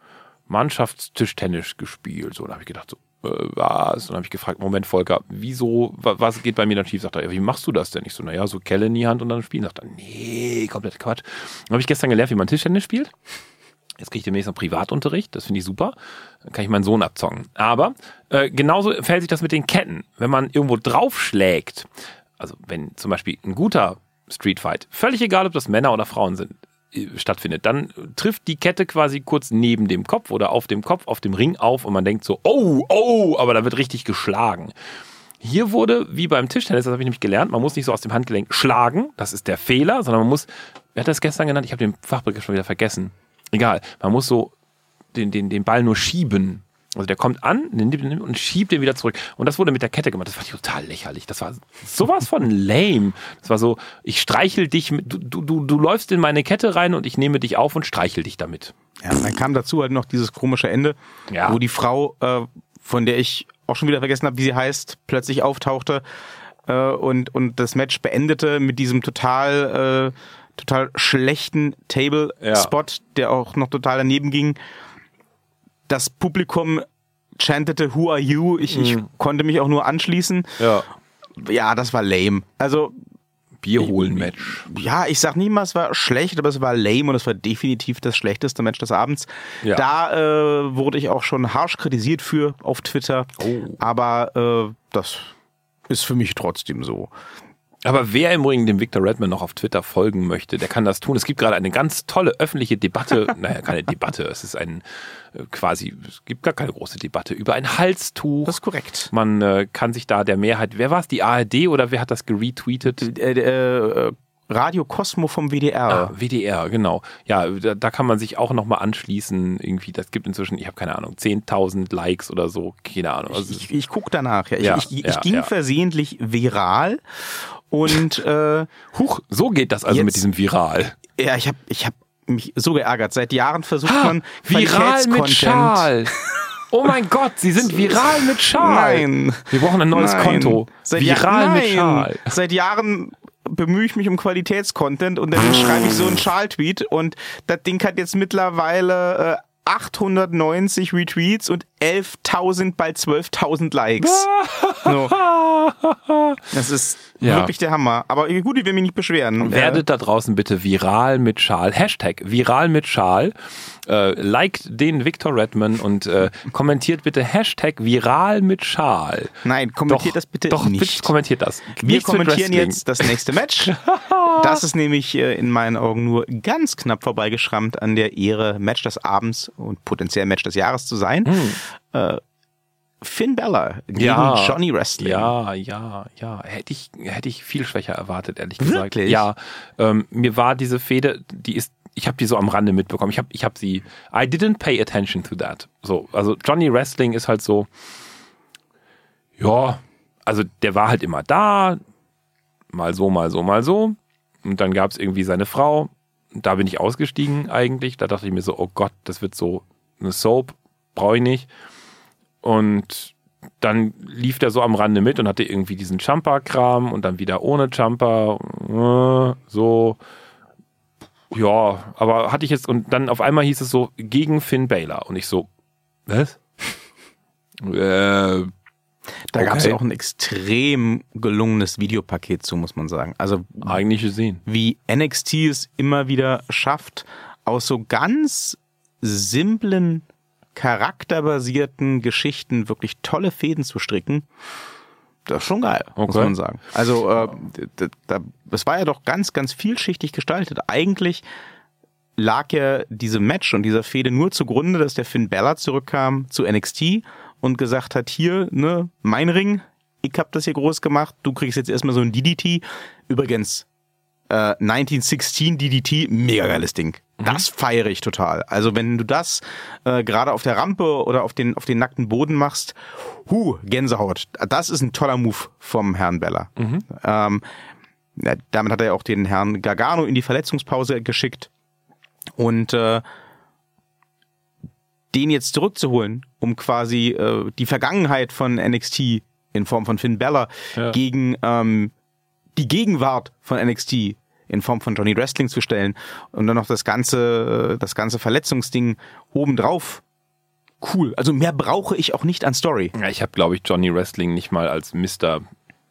Mannschaftstischtennis gespielt. So, da habe ich gedacht, so, äh, was? Und habe ich gefragt, Moment, Volker, wieso, wa, was geht bei mir dann schief? Sagt er, wie machst du das denn? Ich so, naja, so Kelle in die Hand und dann spielen. Sagt er, nee, komplett Quatsch. Dann habe ich gestern gelernt, wie man Tischtennis spielt. Jetzt kriege ich demnächst noch Privatunterricht, das finde ich super. Dann kann ich meinen Sohn abzocken. Aber äh, genauso verhält sich das mit den Ketten. Wenn man irgendwo draufschlägt, also wenn zum Beispiel ein guter Streetfight, völlig egal, ob das Männer oder Frauen sind, stattfindet, dann trifft die Kette quasi kurz neben dem Kopf oder auf dem Kopf, auf dem Ring auf und man denkt so, oh, oh, aber da wird richtig geschlagen. Hier wurde, wie beim Tischtennis, das habe ich nämlich gelernt, man muss nicht so aus dem Handgelenk schlagen, das ist der Fehler, sondern man muss, wer hat das gestern genannt? Ich habe den Fachbegriff schon wieder vergessen. Egal, man muss so den, den, den Ball nur schieben. Also der kommt an nimmt und schiebt den wieder zurück. Und das wurde mit der Kette gemacht. Das ich total lächerlich. Das war sowas von lame. Das war so, ich streichel dich, mit, du, du, du läufst in meine Kette rein und ich nehme dich auf und streichel dich damit. Ja, dann kam dazu halt noch dieses komische Ende, Ja. wo die Frau, äh, von der ich auch schon wieder vergessen habe, wie sie heißt, plötzlich auftauchte äh, und, und das Match beendete mit diesem total, äh, total schlechten Table-Spot, der auch noch total daneben ging. Das Publikum chantete Who are you? Ich, ich konnte mich auch nur anschließen. Ja. Ja, das war lame. Also Bier holen Match. ja, ich sag nie mal, es war schlecht, aber es war lame und es war definitiv das schlechteste Match des Abends. Ja. Da äh, wurde ich auch schon harsch kritisiert für auf Twitter, Oh. aber äh, das ist für mich trotzdem so. Aber wer im Übrigen dem Victor Redman noch auf Twitter folgen möchte, der kann das tun. Es gibt gerade eine ganz tolle öffentliche Debatte, naja, keine Debatte, es ist ein äh, quasi, es gibt gar keine große Debatte über ein Halstuch. Das ist korrekt. Man äh, kann sich da der Mehrheit, wer war es, die ARD oder wer hat das geretweetet? Äh, äh, Radio Cosmo vom WDR. Ah, WDR, genau. Ja, da, da kann man sich auch nochmal anschließen. Irgendwie, das gibt inzwischen, ich habe keine Ahnung, 10.000 Likes oder so, keine Ahnung. Also, Ich, ich guck danach. Ja. Ich, Ja, ich, ich ja, ging versehentlich viral und äh, huch, so geht das also Jetzt- mit diesem Viral. ja, ich habe ich hab mich so geärgert. Seit Jahren versucht Ha, man viral mit Schal. Oh mein Gott, Sie sind viral mit Schal. Nein. Wir brauchen ein neues Nein. Konto. Seit viral Jahr- mit. Schal. Seit Jahren bemühe ich mich um Qualitätscontent und dann schreibe ich so einen Schal-Tweet und das Ding hat jetzt mittlerweile äh, 890 Retweets und 11.000, bald 12.000 Likes. so. Das ist Ja. wirklich der Hammer. Aber gut, ich will mich nicht beschweren. Werdet da draußen bitte viral mit Schal. Hashtag viral mit Schal. Äh, liked den Victor Redman und äh, kommentiert bitte Hashtag viral mit Schal. Äh, nein, kommentiert das bitte doch, nicht. bitte kommentiert das. Wir Nichts kommentieren jetzt das nächste Match. Das ist nämlich äh, in meinen Augen nur ganz knapp vorbeigeschrammt an der Ehre, Match des Abends und potenziell Match des Jahres zu sein. Äh, Finn Bella gegen Ja. Johnny Wrestling. Ja, ja, ja. Hätte ich, hätte ich viel schwächer erwartet, ehrlich gesagt. Wirklich? Ja. Ähm, mir war diese Fehde, die ist ich habe die so am Rande mitbekommen. Ich habe ich hab sie, I didn't pay attention to that. So, also Johnny Wrestling ist halt so, ja, also der war halt immer da, mal so, mal so, mal so. Und dann gab es irgendwie seine Frau. Da bin ich ausgestiegen eigentlich. Da dachte ich mir so, oh Gott, das wird so eine Soap, brauche ich nicht. Und dann lief der so am Rande mit und hatte irgendwie diesen Jumper-Kram und dann wieder ohne Jumper. Äh, so, ja, aber hatte ich jetzt, und dann auf einmal hieß es so, gegen Finn Baylor. Und ich so, was? äh, da okay. gab es ja auch ein extrem gelungenes Videopaket zu, muss man sagen. Also eigentlich gesehen. Wie NXT es immer wieder schafft, aus so ganz simplen, charakterbasierten Geschichten wirklich tolle Fäden zu stricken. Das ist schon geil, okay. muss man sagen. Also äh, das war ja doch ganz, ganz vielschichtig gestaltet. Eigentlich lag ja diese Match und dieser Fehde nur zugrunde, dass der Finn Balor zurückkam zu NXT und gesagt hat, hier, ne, mein Ring, ich hab das hier groß gemacht, du kriegst jetzt erstmal so ein DDT. Übrigens, äh, 1916 DDT, mega geiles Ding. Mhm. Das feiere ich total. Also wenn du das äh, gerade auf der Rampe oder auf den, auf den nackten Boden machst, hu, Gänsehaut. Das ist ein toller Move vom Herrn Bella. Mhm. Ähm, ja, damit hat er ja auch den Herrn Gargano in die Verletzungspause geschickt. Und äh, den jetzt zurückzuholen, um quasi äh, die Vergangenheit von NXT in Form von Finn Bella ja. gegen ähm, die Gegenwart von NXT in Form von Johnny Wrestling zu stellen und dann noch das ganze, das ganze Verletzungsding obendrauf. Cool. Also mehr brauche ich auch nicht an Story. Ja, ich habe, glaube ich, Johnny Wrestling nicht mal als Mister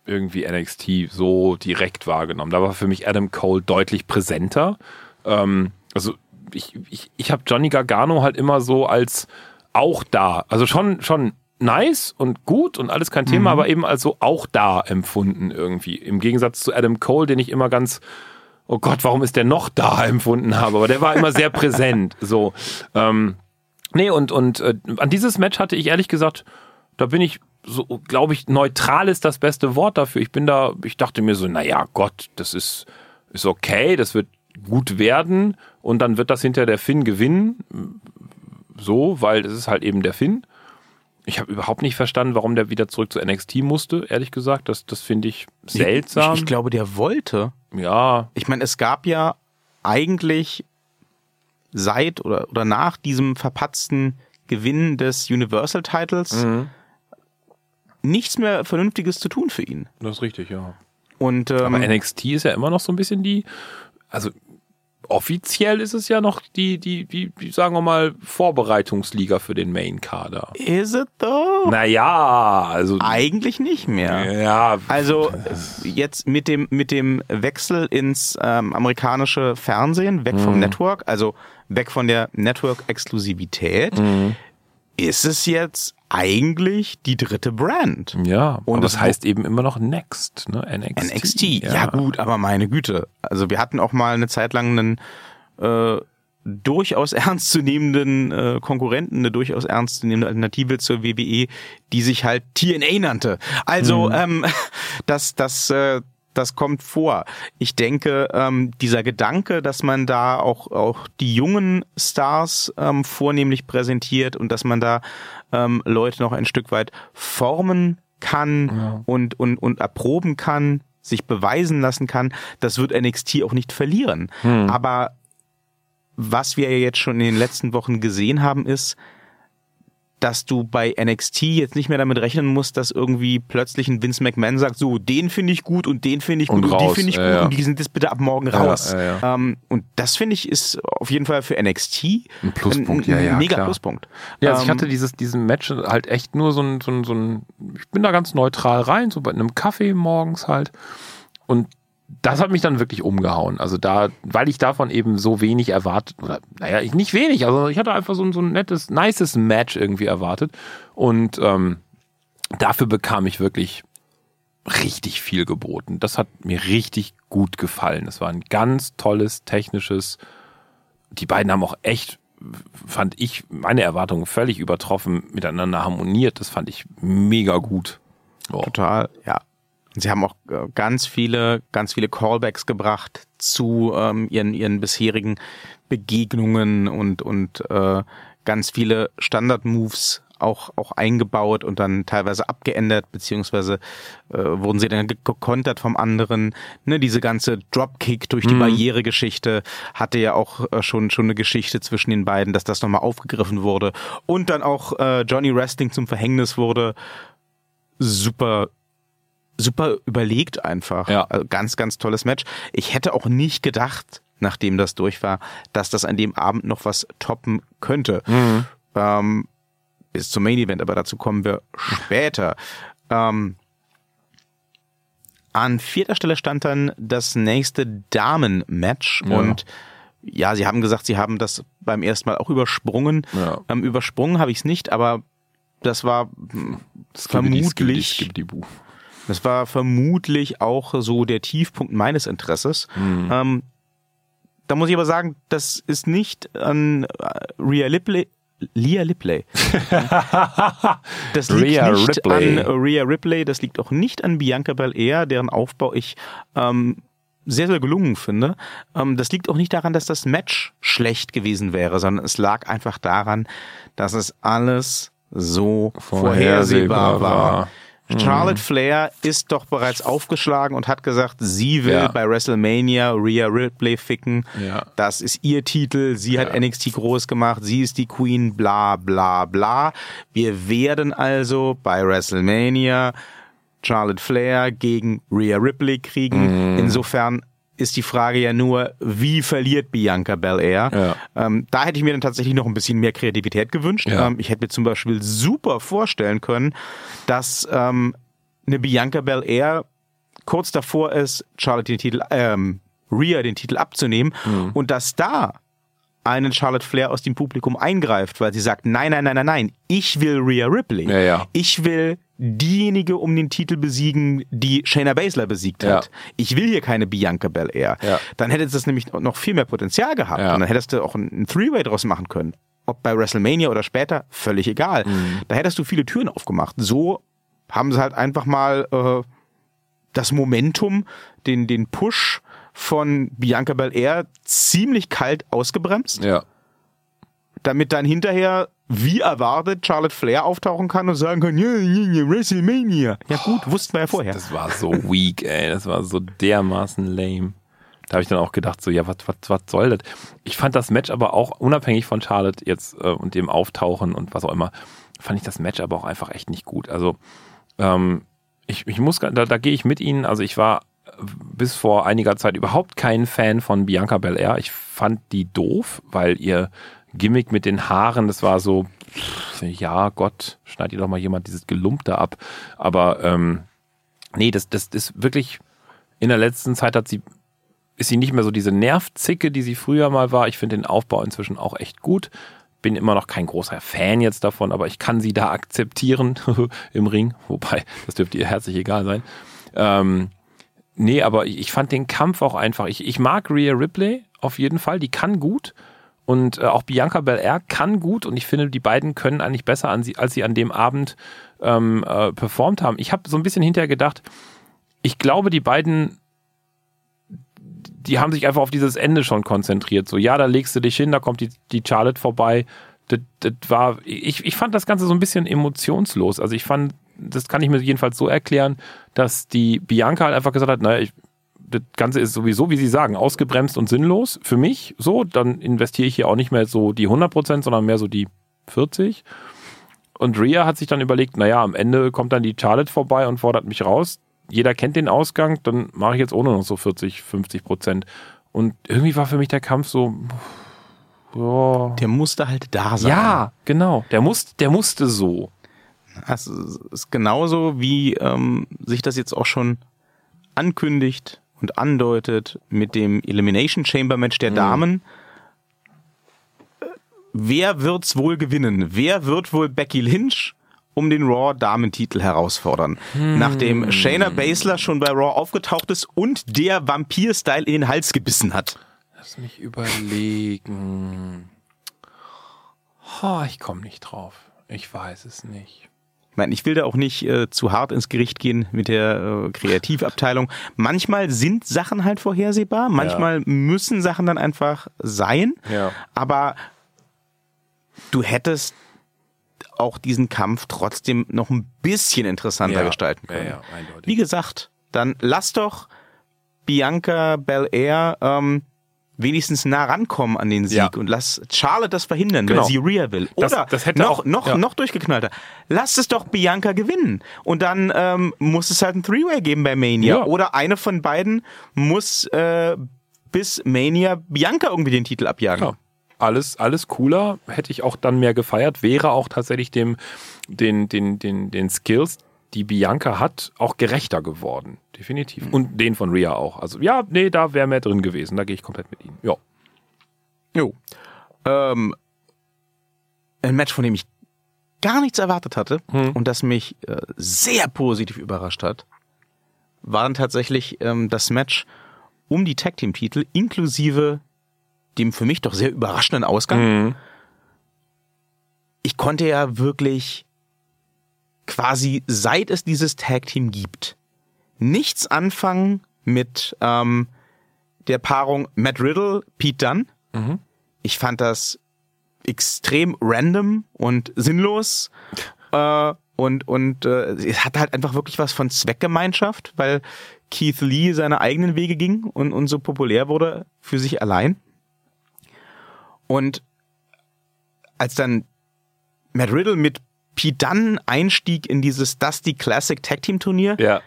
irgendwie NXT so direkt wahrgenommen. Da war für mich Adam Cole deutlich präsenter. Ähm, also ich, ich, ich habe Johnny Gargano halt immer so als auch da. Also schon, schon nice und gut und alles kein Thema, mhm. aber eben als so auch da empfunden irgendwie. Im Gegensatz zu Adam Cole, den ich immer ganz, oh Gott, warum ist der noch da empfunden habe. Aber der war immer sehr präsent. So. Ähm, nee, und, und äh, an dieses Match hatte ich ehrlich gesagt, da bin ich so, glaube ich, neutral ist das beste Wort dafür. Ich bin da, ich dachte mir so, naja, Gott, das ist, ist okay, das wird gut werden und dann wird das hinter der Finn gewinnen. So, weil es ist halt eben der Finn. Ich habe überhaupt nicht verstanden, warum der wieder zurück zu NXT musste, ehrlich gesagt. Das, das finde ich seltsam. Ich, ich, glaube, der wollte. Ja. Ich meine, es gab ja eigentlich seit oder, oder nach diesem verpatzten Gewinn des Universal Titles mhm. nichts mehr Vernünftiges zu tun für ihn. Das ist richtig, ja. Und, ähm, Aber NXT ist ja immer noch so ein bisschen die, also offiziell ist es ja noch die, die, die, die, sagen wir mal, Vorbereitungsliga für den Main-Kader. Is it though? Naja, also. Eigentlich nicht mehr. Ja. Also, jetzt mit dem, mit dem Wechsel ins ähm, amerikanische Fernsehen, weg vom mhm. Network, also weg von der Network-Exklusivität, mhm. ist es jetzt eigentlich die dritte Brand. Ja, und das heißt eben immer noch Next, ne? NXT. NXT, ja. ja. gut, aber meine Güte. Also wir hatten auch mal eine Zeit lang einen äh, durchaus ernstzunehmenden äh, Konkurrenten, eine durchaus ernstzunehmende Alternative zur WWE, die sich halt TNA nannte. Also mhm. ähm, das, das äh, das kommt vor. Ich denke, ähm, dieser Gedanke, dass man da auch, auch die jungen Stars ähm, vornehmlich präsentiert und dass man da ähm, Leute noch ein Stück weit formen kann ja. und, und, und erproben kann, sich beweisen lassen kann, das wird NXT auch nicht verlieren. Hm. Aber was wir jetzt schon in den letzten Wochen gesehen haben, ist, dass du bei NXT jetzt nicht mehr damit rechnen musst, dass irgendwie plötzlich ein Vince McMahon sagt, so, den finde ich gut und den finde ich gut und, und die finde ich gut ja. und die sind jetzt bitte ab morgen raus. Ja, ähm, und das finde ich ist auf jeden Fall für NXT ein Pluspunkt, ein, ein ja, ja, mega klar. Pluspunkt. Ja, also ich ähm, hatte dieses, diesen Match halt echt nur so ein, so ein, so ein, ich bin da ganz neutral rein, so bei einem Kaffee morgens halt und das hat mich dann wirklich umgehauen. Also da, weil ich davon eben so wenig erwartet, oder naja, nicht wenig, also ich hatte einfach so ein, so ein nettes, nices Match irgendwie erwartet. Und ähm, dafür bekam ich wirklich richtig viel geboten. Das hat mir richtig gut gefallen. Es war ein ganz tolles, technisches. Die beiden haben auch echt, fand ich, meine Erwartungen völlig übertroffen, miteinander harmoniert. Das fand ich mega gut. Oh. Total, ja. Sie haben auch äh, ganz viele, ganz viele Callbacks gebracht zu ähm, ihren, ihren bisherigen Begegnungen und, und äh, ganz viele Standard-Moves auch, auch eingebaut und dann teilweise abgeändert, beziehungsweise äh, wurden sie dann gekontert vom anderen. Ne, diese ganze Dropkick durch die mhm. Barrieregeschichte hatte ja auch äh, schon, schon eine Geschichte zwischen den beiden, dass das nochmal aufgegriffen wurde. Und dann auch äh, Johnny Wrestling zum Verhängnis wurde. Super, super überlegt einfach. Ja. Also ganz, ganz tolles Match. Ich hätte auch nicht gedacht, nachdem das durch war, dass das an dem Abend noch was toppen könnte. Mhm. Ähm, bis zum Main Event, aber dazu kommen wir später. Ähm, an vierter Stelle stand dann das nächste Damen-Match ja. und ja, sie haben gesagt, sie haben das beim ersten Mal auch übersprungen. Ja. Ähm, übersprungen habe ich es nicht, aber das war das vermutlich. Das war vermutlich auch so der Tiefpunkt meines Interesses. Mhm. Ähm, da muss ich aber sagen, das ist nicht an Rhea Ripley, Leah Ripley. Das liegt Rhea nicht Ripley. an Rhea Ripley, das liegt auch nicht an Bianca Belair, deren Aufbau ich ähm, sehr, sehr gelungen finde. Ähm, das liegt auch nicht daran, dass das Match schlecht gewesen wäre, sondern es lag einfach daran, dass es alles so vorhersehbar, vorhersehbar war. Charlotte mhm. Flair ist doch bereits aufgeschlagen und hat gesagt, sie will ja. bei WrestleMania Rhea Ripley ficken. Ja. Das ist ihr Titel. Sie ja. hat NXT groß gemacht. Sie ist die Queen. Bla bla bla. Wir werden also bei WrestleMania Charlotte Flair gegen Rhea Ripley kriegen. Mhm. Insofern ist die Frage ja nur, wie verliert Bianca Belair? Ja. Ähm, da hätte ich mir dann tatsächlich noch ein bisschen mehr Kreativität gewünscht. Ja. Ähm, ich hätte mir zum Beispiel super vorstellen können, dass ähm, eine Bianca Belair kurz davor ist, Charlotte den Titel, ähm, Rhea den Titel abzunehmen mhm. und dass da einen Charlotte Flair aus dem Publikum eingreift, weil sie sagt, nein, nein, nein, nein, nein, ich will Rhea Ripley. Ja, ja. Ich will diejenige um den Titel besiegen, die Shayna Baszler besiegt hat. Ja. Ich will hier keine Bianca Belair. Ja. Dann hätte das nämlich noch viel mehr Potenzial gehabt. Ja. Und dann hättest du auch ein Three-Way draus machen können. Ob bei WrestleMania oder später, völlig egal. Mhm. Da hättest du viele Türen aufgemacht. So haben sie halt einfach mal äh, das Momentum, den, den Push von Bianca Belair ziemlich kalt ausgebremst. Ja. Damit dann hinterher wie erwartet Charlotte Flair auftauchen kann und sagen kann, ja, ja, ja, WrestleMania. Ja gut, oh, wussten wir ja vorher. Das war so weak, ey. Das war so dermaßen lame. Da habe ich dann auch gedacht, so, ja, was, was, was soll das? Ich fand das Match aber auch unabhängig von Charlotte jetzt äh, und dem Auftauchen und was auch immer, fand ich das Match aber auch einfach echt nicht gut. Also, ähm, ich, ich muss, da, da gehe ich mit Ihnen. Also, ich war bis vor einiger Zeit überhaupt kein Fan von Bianca Belair. Ich fand die doof, weil ihr Gimmick mit den Haaren, das war so, ja, Gott, schneid ihr doch mal jemand dieses Gelumpte ab. Aber ähm, nee, das, das ist wirklich, in der letzten Zeit hat sie, ist sie nicht mehr so diese Nervzicke, die sie früher mal war. Ich finde den Aufbau inzwischen auch echt gut. Bin immer noch kein großer Fan jetzt davon, aber ich kann sie da akzeptieren im Ring. Wobei, das dürfte ihr herzlich egal sein. Ähm, nee, aber ich fand den Kampf auch einfach. Ich, ich mag Rhea Ripley auf jeden Fall. Die kann gut. Und äh, auch Bianca Belair kann gut und ich finde, die beiden können eigentlich besser, an sie, als sie an dem Abend ähm, äh, performt haben. Ich habe so ein bisschen hinterher gedacht, ich glaube, die beiden, die haben sich einfach auf dieses Ende schon konzentriert. So, ja, da legst du dich hin, da kommt die, die Charlotte vorbei. Das, das war, ich, ich fand das Ganze so ein bisschen emotionslos. Also ich fand, das kann ich mir jedenfalls so erklären, dass die Bianca halt einfach gesagt hat, naja, ich das Ganze ist sowieso, wie Sie sagen, ausgebremst und sinnlos für mich. So, dann investiere ich hier auch nicht mehr so die 100 Prozent, sondern mehr so die 40. Und Rhea hat sich dann überlegt, naja, am Ende kommt dann die Charlotte vorbei und fordert mich raus. Jeder kennt den Ausgang, dann mache ich jetzt ohne noch so 40, 50 Prozent. Und irgendwie war für mich der Kampf so, ja. Der musste halt da sein. Ja, genau. Der, muss, der musste so. Das ist genauso, wie ähm, sich das jetzt auch schon ankündigt und andeutet mit dem Elimination Chamber Match der mhm. Damen. Wer wird's wohl gewinnen? Wer wird wohl Becky Lynch um den Raw Damentitel herausfordern? Mhm. Nachdem Shayna Baszler schon bei Raw aufgetaucht ist und der Vampir-Style in den Hals gebissen hat. Lass mich überlegen. Oh, ich komme nicht drauf. Ich weiß es nicht. Meine, ich will da auch nicht äh, zu hart ins Gericht gehen mit der äh, Kreativabteilung. Manchmal sind Sachen halt vorhersehbar, manchmal müssen Sachen dann einfach sein, Ja. aber du hättest auch diesen Kampf trotzdem noch ein bisschen interessanter Ja. gestalten Ja, können. ja. Wie gesagt, dann lass doch Bianca Belair ähm, wenigstens nah rankommen an den Sieg Ja. und lass Charlotte das verhindern, Genau. weil sie Rhea will. Das- Oder das hätte noch, auch- noch, ja. noch durchgeknallter. Lass es doch Bianca gewinnen. Und dann ähm, muss es halt ein Three-Way geben bei Mania. Ja. Oder eine von beiden muss äh, bis Mania Bianca irgendwie den Titel abjagen. Ja. Alles, alles cooler, hätte ich auch dann mehr gefeiert, wäre auch tatsächlich dem, den, den, den, den Skills, die Bianca hat, auch gerechter geworden. Definitiv. Und den von Rhea auch. Also ja, nee, da wäre mehr drin gewesen. Da gehe ich komplett mit Ihnen. Ja. Jo. Ähm, ein Match, von dem ich gar nichts erwartet hatte Hm. und das mich äh, sehr positiv überrascht hat, war dann tatsächlich ähm, das Match um die Tag Team Titel inklusive dem für mich doch sehr überraschenden Ausgang. Mhm. Ich konnte ja wirklich quasi seit es dieses Tag Team gibt nichts anfangen mit ähm, der Paarung Matt Riddle Pete Dunne. Mhm. Ich fand das extrem random und sinnlos. Äh, und und äh, es hat halt einfach wirklich was von Zweckgemeinschaft, weil Keith Lee seine eigenen Wege ging und, und so populär wurde für sich allein. Und als dann Matt Riddle mit Pete Dunne einstieg in dieses Dusty Classic Tag Team Turnier, Ja.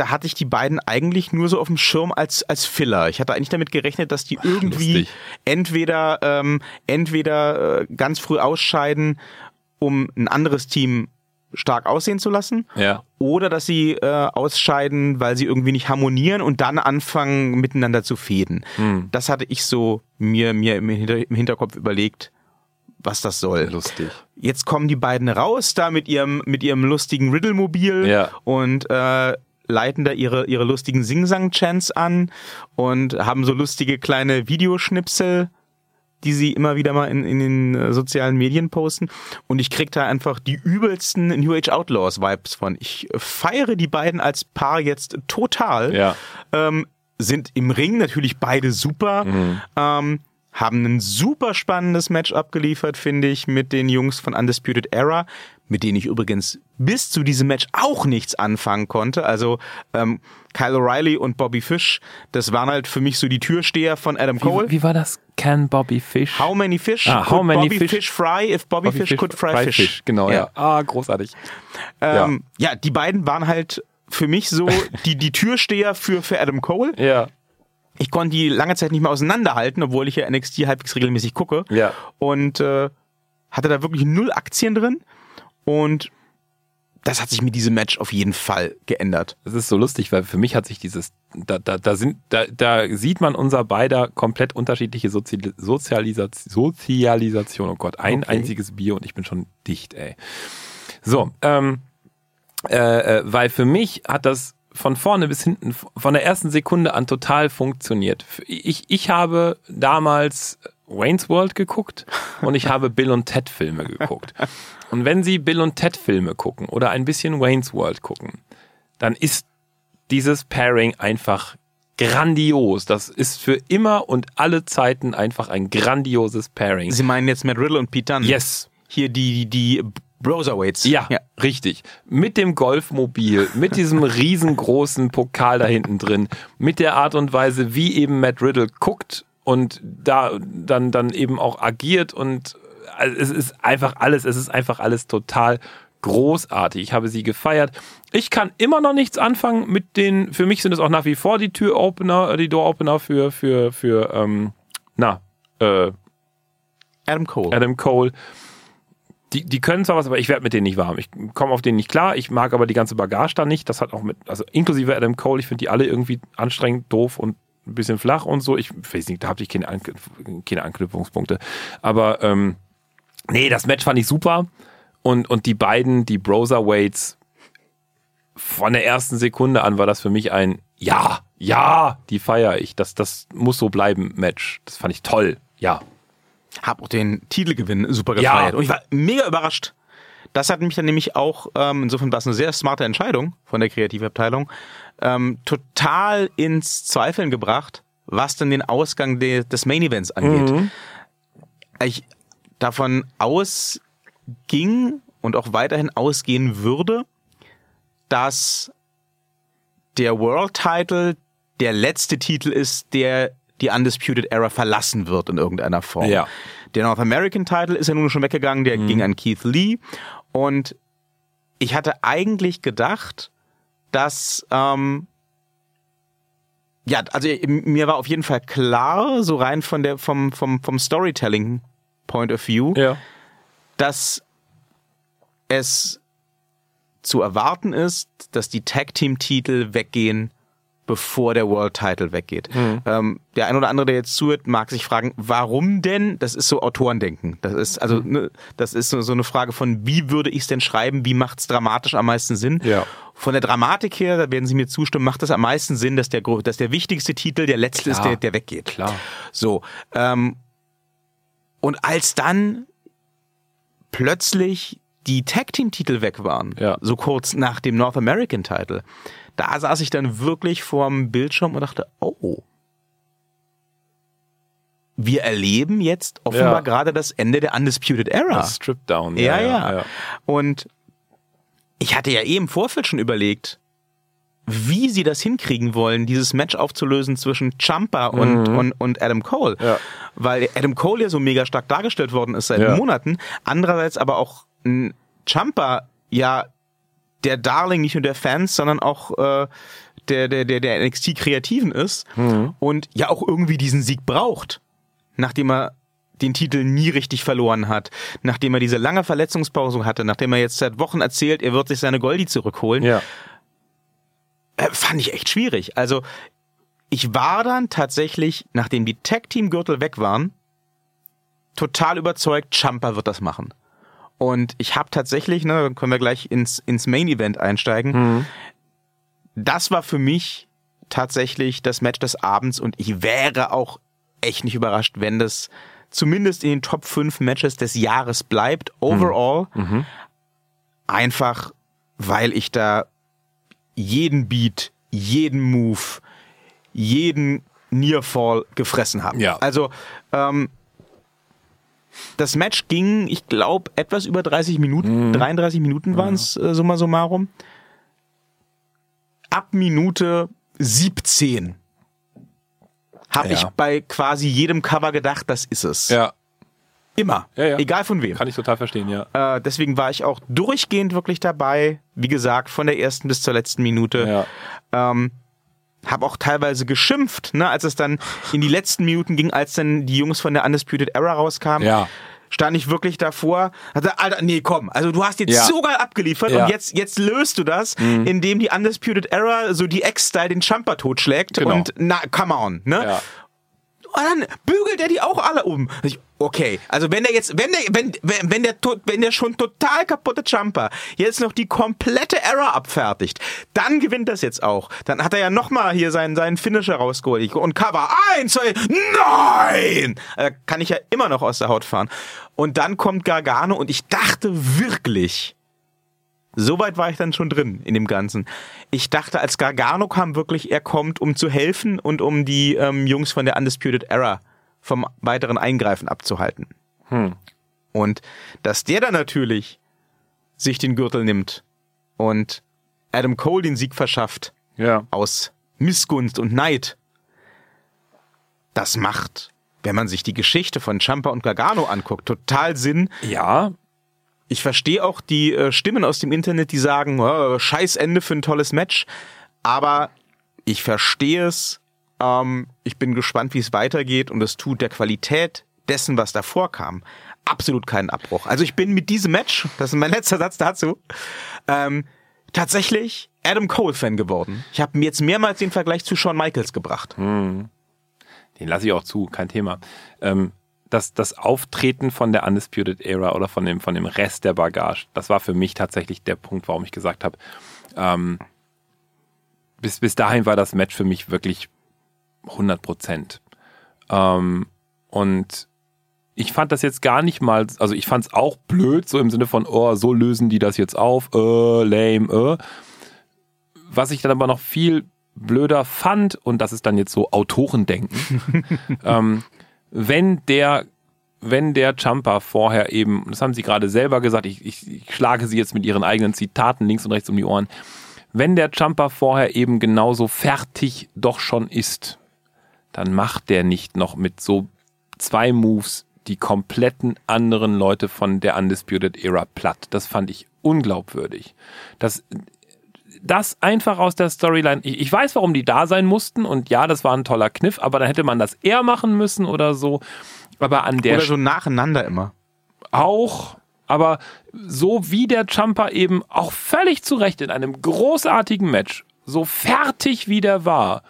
Da hatte ich die beiden eigentlich nur so auf dem Schirm als, als Filler. Ich hatte eigentlich damit gerechnet, dass die irgendwie lustig. entweder, ähm, entweder äh, ganz früh ausscheiden, um ein anderes Team stark aussehen zu lassen, Ja. oder dass sie äh, ausscheiden, weil sie irgendwie nicht harmonieren und dann anfangen, miteinander zu fäden. Hm. Das hatte ich so mir, mir im, Hinter im Hinterkopf überlegt, was das soll. Lustig. Jetzt kommen die beiden raus, da mit ihrem, mit ihrem lustigen Riddle-Mobil Ja. und äh, leiten da ihre, ihre lustigen Sing-Sang-Chants an und haben so lustige kleine Videoschnipsel, die sie immer wieder mal in, in den äh, sozialen Medien posten. Und ich krieg da einfach die übelsten New Age Outlaws Vibes von. Ich feiere die beiden als Paar jetzt total Ja. ähm, sind im Ring natürlich beide super, ähm, haben ein super spannendes Match abgeliefert, finde ich, mit den Jungs von Undisputed Era, mit denen ich übrigens bis zu diesem Match auch nichts anfangen konnte. Also ähm, Kyle O'Reilly und Bobby Fish, das waren halt für mich so die Türsteher von Adam Cole. Wie, wie war das? Can Bobby Fish? How many fish Ah, could how many Bobby fish- fish, fry if Bobby, fish, could fry, fish? Genau, ja. Ah, großartig. Ähm, ja. die beiden waren halt für mich so die, die Türsteher für, für Adam Cole. Ja. Ich konnte die lange Zeit nicht mehr auseinanderhalten, obwohl ich ja NXT halbwegs regelmäßig gucke. Ja. Und äh, hatte da wirklich null Aktien drin. Und das hat sich mit diesem Match auf jeden Fall geändert. Das ist so lustig, weil für mich hat sich dieses, da, da, da sind, da, da sieht man unser beider komplett unterschiedliche Sozi Sozialisation, Sozialisation. Oh Gott, ein Okay. einziges Bier und ich bin schon dicht, ey. So, ähm, äh, äh, weil für mich hat das von vorne bis hinten, von der ersten Sekunde an total funktioniert. Ich, ich habe damals Wayne's World geguckt und ich habe Bill und Ted Filme geguckt. Und wenn Sie Bill und Ted Filme gucken oder ein bisschen Wayne's World gucken, dann ist dieses Pairing einfach grandios. Das ist für immer und alle Zeiten einfach ein grandioses Pairing. Sie meinen jetzt Matt Riddle und Pete Dunne? Yes. Hier die, die Broserweights. Ja, richtig. Mit dem Golfmobil, mit diesem riesengroßen Pokal da hinten drin, mit der Art und Weise, wie eben Matt Riddle guckt und da dann, dann eben auch agiert und also es ist einfach alles, es ist einfach alles total großartig. Ich habe sie gefeiert. Ich kann immer noch nichts anfangen mit den, für mich sind es auch nach wie vor die Türopener, die Door-Opener für, für, für, ähm, na, äh, Adam Cole. Adam Cole. Die, die können zwar was, aber ich werde mit denen nicht warm. Ich komme auf denen nicht klar. Ich mag aber die ganze Bagage da nicht. Das hat auch mit, also inklusive Adam Cole, ich finde die alle irgendwie anstrengend, doof und ein bisschen flach und so. Ich weiß nicht, da habe ich keine, Anknüpf- keine Anknüpfungspunkte. Aber ähm, nee, das Match fand ich super. Und, und die beiden, die Broserweights, von der ersten Sekunde an war das für mich ein Ja, ja, die feiere ich. Das, das muss so bleiben, Match. Das fand ich toll. Ja. Hab auch den Titelgewinn super Ja. gefeiert. Und ich war mega überrascht, das hat mich dann nämlich auch, ähm, insofern war es eine sehr smarte Entscheidung von der Kreativabteilung, ähm, total ins Zweifeln gebracht, was denn den Ausgang de des Main Events angeht. Mhm. Ich davon ausging und auch weiterhin ausgehen würde, dass der World Title der letzte Titel ist, der die Undisputed Era verlassen wird in irgendeiner Form. Ja. Der North American Title ist ja nun schon weggegangen, der ging an Keith Lee. Und ich hatte eigentlich gedacht, dass ähm, ja, also mir war auf jeden Fall klar, so rein von der vom vom vom Storytelling Point of View, Ja. dass es zu erwarten ist, dass die Tag Team Titel weggehen, bevor der World Title weggeht. Ähm, der ein oder andere, der jetzt zuhört, mag sich fragen, warum denn? Das ist so Autorendenken. Das ist also, ne, das ist so, so eine Frage von, wie würde ich es denn schreiben? Wie macht es dramatisch am meisten Sinn? Ja. Von der Dramatik her, da werden Sie mir zustimmen, macht es am meisten Sinn, dass der, dass der wichtigste Titel der letzte ist, Klar. der, der weggeht. Klar. So. Ähm, und als dann plötzlich die Tag Team Titel weg waren, Ja. so kurz nach dem North American Title, da saß ich dann wirklich vorm Bildschirm und dachte, oh. Wir erleben jetzt offenbar Ja. gerade das Ende der Undisputed Era. Das Strip Down. Ja, ja, Und ich hatte ja eh im Vorfeld schon überlegt, wie sie das hinkriegen wollen, dieses Match aufzulösen zwischen Champa und, und, und Adam Cole. Ja. Weil Adam Cole ja so mega stark dargestellt worden ist seit Ja. Monaten. Andererseits aber auch Champa ja der Darling nicht nur der Fans, sondern auch äh, der, der, der, der NXT-Kreativen ist und ja auch irgendwie diesen Sieg braucht, nachdem er den Titel nie richtig verloren hat, nachdem er diese lange Verletzungspause hatte, nachdem er jetzt seit Wochen erzählt, er wird sich seine Goldie zurückholen, Ja. äh, fand ich echt schwierig. Also ich war dann tatsächlich, nachdem die Tag-Team-Gürtel weg waren, total überzeugt, Champa wird das machen. Und ich habe tatsächlich, ne, dann können wir gleich ins, ins Main-Event einsteigen, das war für mich tatsächlich das Match des Abends und ich wäre auch echt nicht überrascht, wenn das zumindest in den Top 5 Matches des Jahres bleibt, overall. Einfach, weil ich da jeden Beat, jeden Move, jeden Nearfall gefressen habe. Ja. Also, ähm, das Match ging, ich glaube, etwas über 30 Minuten, 33 Minuten waren es, äh, summa summarum. Ab Minute 17 habe Ja. ich bei quasi jedem Cover gedacht, das ist es. Ja. Immer. Ja, ja. Egal von wem. Kann ich total verstehen, ja. Äh, deswegen war ich auch durchgehend wirklich dabei. Wie gesagt, von der ersten bis zur letzten Minute. Ja. Ähm, hab auch teilweise geschimpft, ne, als es dann in die letzten Minuten ging, als dann die Jungs von der Undisputed Era rauskamen. Ja. Stand ich wirklich davor, hatte, Alter, nee, komm, also du hast jetzt Ja. so geil abgeliefert Ja. Mhm. und jetzt, jetzt löst du das, indem die Undisputed Era so die Ex-Style den Champa totschlägt Genau. und na, come on, ne? Ja. Und dann bügelt er die auch alle um. Ich, Okay, also wenn der jetzt, wenn der, wenn, wenn, wenn der, wenn der schon total kaputte Jumper jetzt noch die komplette Error abfertigt, dann gewinnt das jetzt auch. Dann hat er ja nochmal hier seinen, seinen Finisher rausgeholt. Und Cover, eins, zwei, nein! Äh, kann ich ja immer noch aus der Haut fahren. Und dann kommt Gargano und ich dachte wirklich, Soweit war ich dann schon drin in dem Ganzen. Ich dachte, als Gargano kam wirklich, er kommt, um zu helfen und um die ähm, Jungs von der Undisputed Era vom weiteren Eingreifen abzuhalten. Und dass der dann natürlich sich den Gürtel nimmt und Adam Cole den Sieg verschafft Ja. aus Missgunst und Neid, das macht, wenn man sich die Geschichte von Champa und Gargano anguckt, total Sinn, Ja. Ich verstehe auch die äh, Stimmen aus dem Internet, die sagen, oh, scheiß Ende für ein tolles Match. Aber ich verstehe es. Ähm, ich bin gespannt, wie es weitergeht. Und es tut der Qualität dessen, was davor kam, absolut keinen Abbruch. Also ich bin mit diesem Match, das ist mein letzter Satz dazu, ähm, tatsächlich Adam Cole-Fan geworden. Ich habe mir jetzt mehrmals den Vergleich zu Shawn Michaels gebracht. Den lasse ich auch zu, kein Thema. Ähm, das, das Auftreten von der Undisputed Era oder von dem, von dem Rest der Bagage, das war für mich tatsächlich der Punkt, warum ich gesagt habe, ähm, bis, bis dahin war das Match für mich wirklich 100 Prozent. Ähm, und ich fand das jetzt gar nicht mal, also ich fand es auch blöd, so im Sinne von, oh, so lösen die das jetzt auf, äh, lame, äh. Was ich dann aber noch viel blöder fand, und das ist dann jetzt so Autorendenken, ähm, wenn der wenn der Jumper vorher eben, das haben Sie gerade selber gesagt, ich, ich, ich schlage Sie jetzt mit Ihren eigenen Zitaten links und rechts um die Ohren, wenn der Jumper vorher eben genauso fertig doch schon ist, dann macht der nicht noch mit so zwei Moves die kompletten anderen Leute von der Undisputed Era platt. Das fand ich unglaubwürdig. Das, das einfach aus der Storyline. Ich, ich weiß, warum die da sein mussten und ja, das war ein toller Kniff, aber dann hätte man das eher machen müssen oder so. Aber an der Oder so nacheinander immer. auch, aber so wie der Jumper eben auch völlig zu Recht in einem großartigen Match, so fertig wie der war,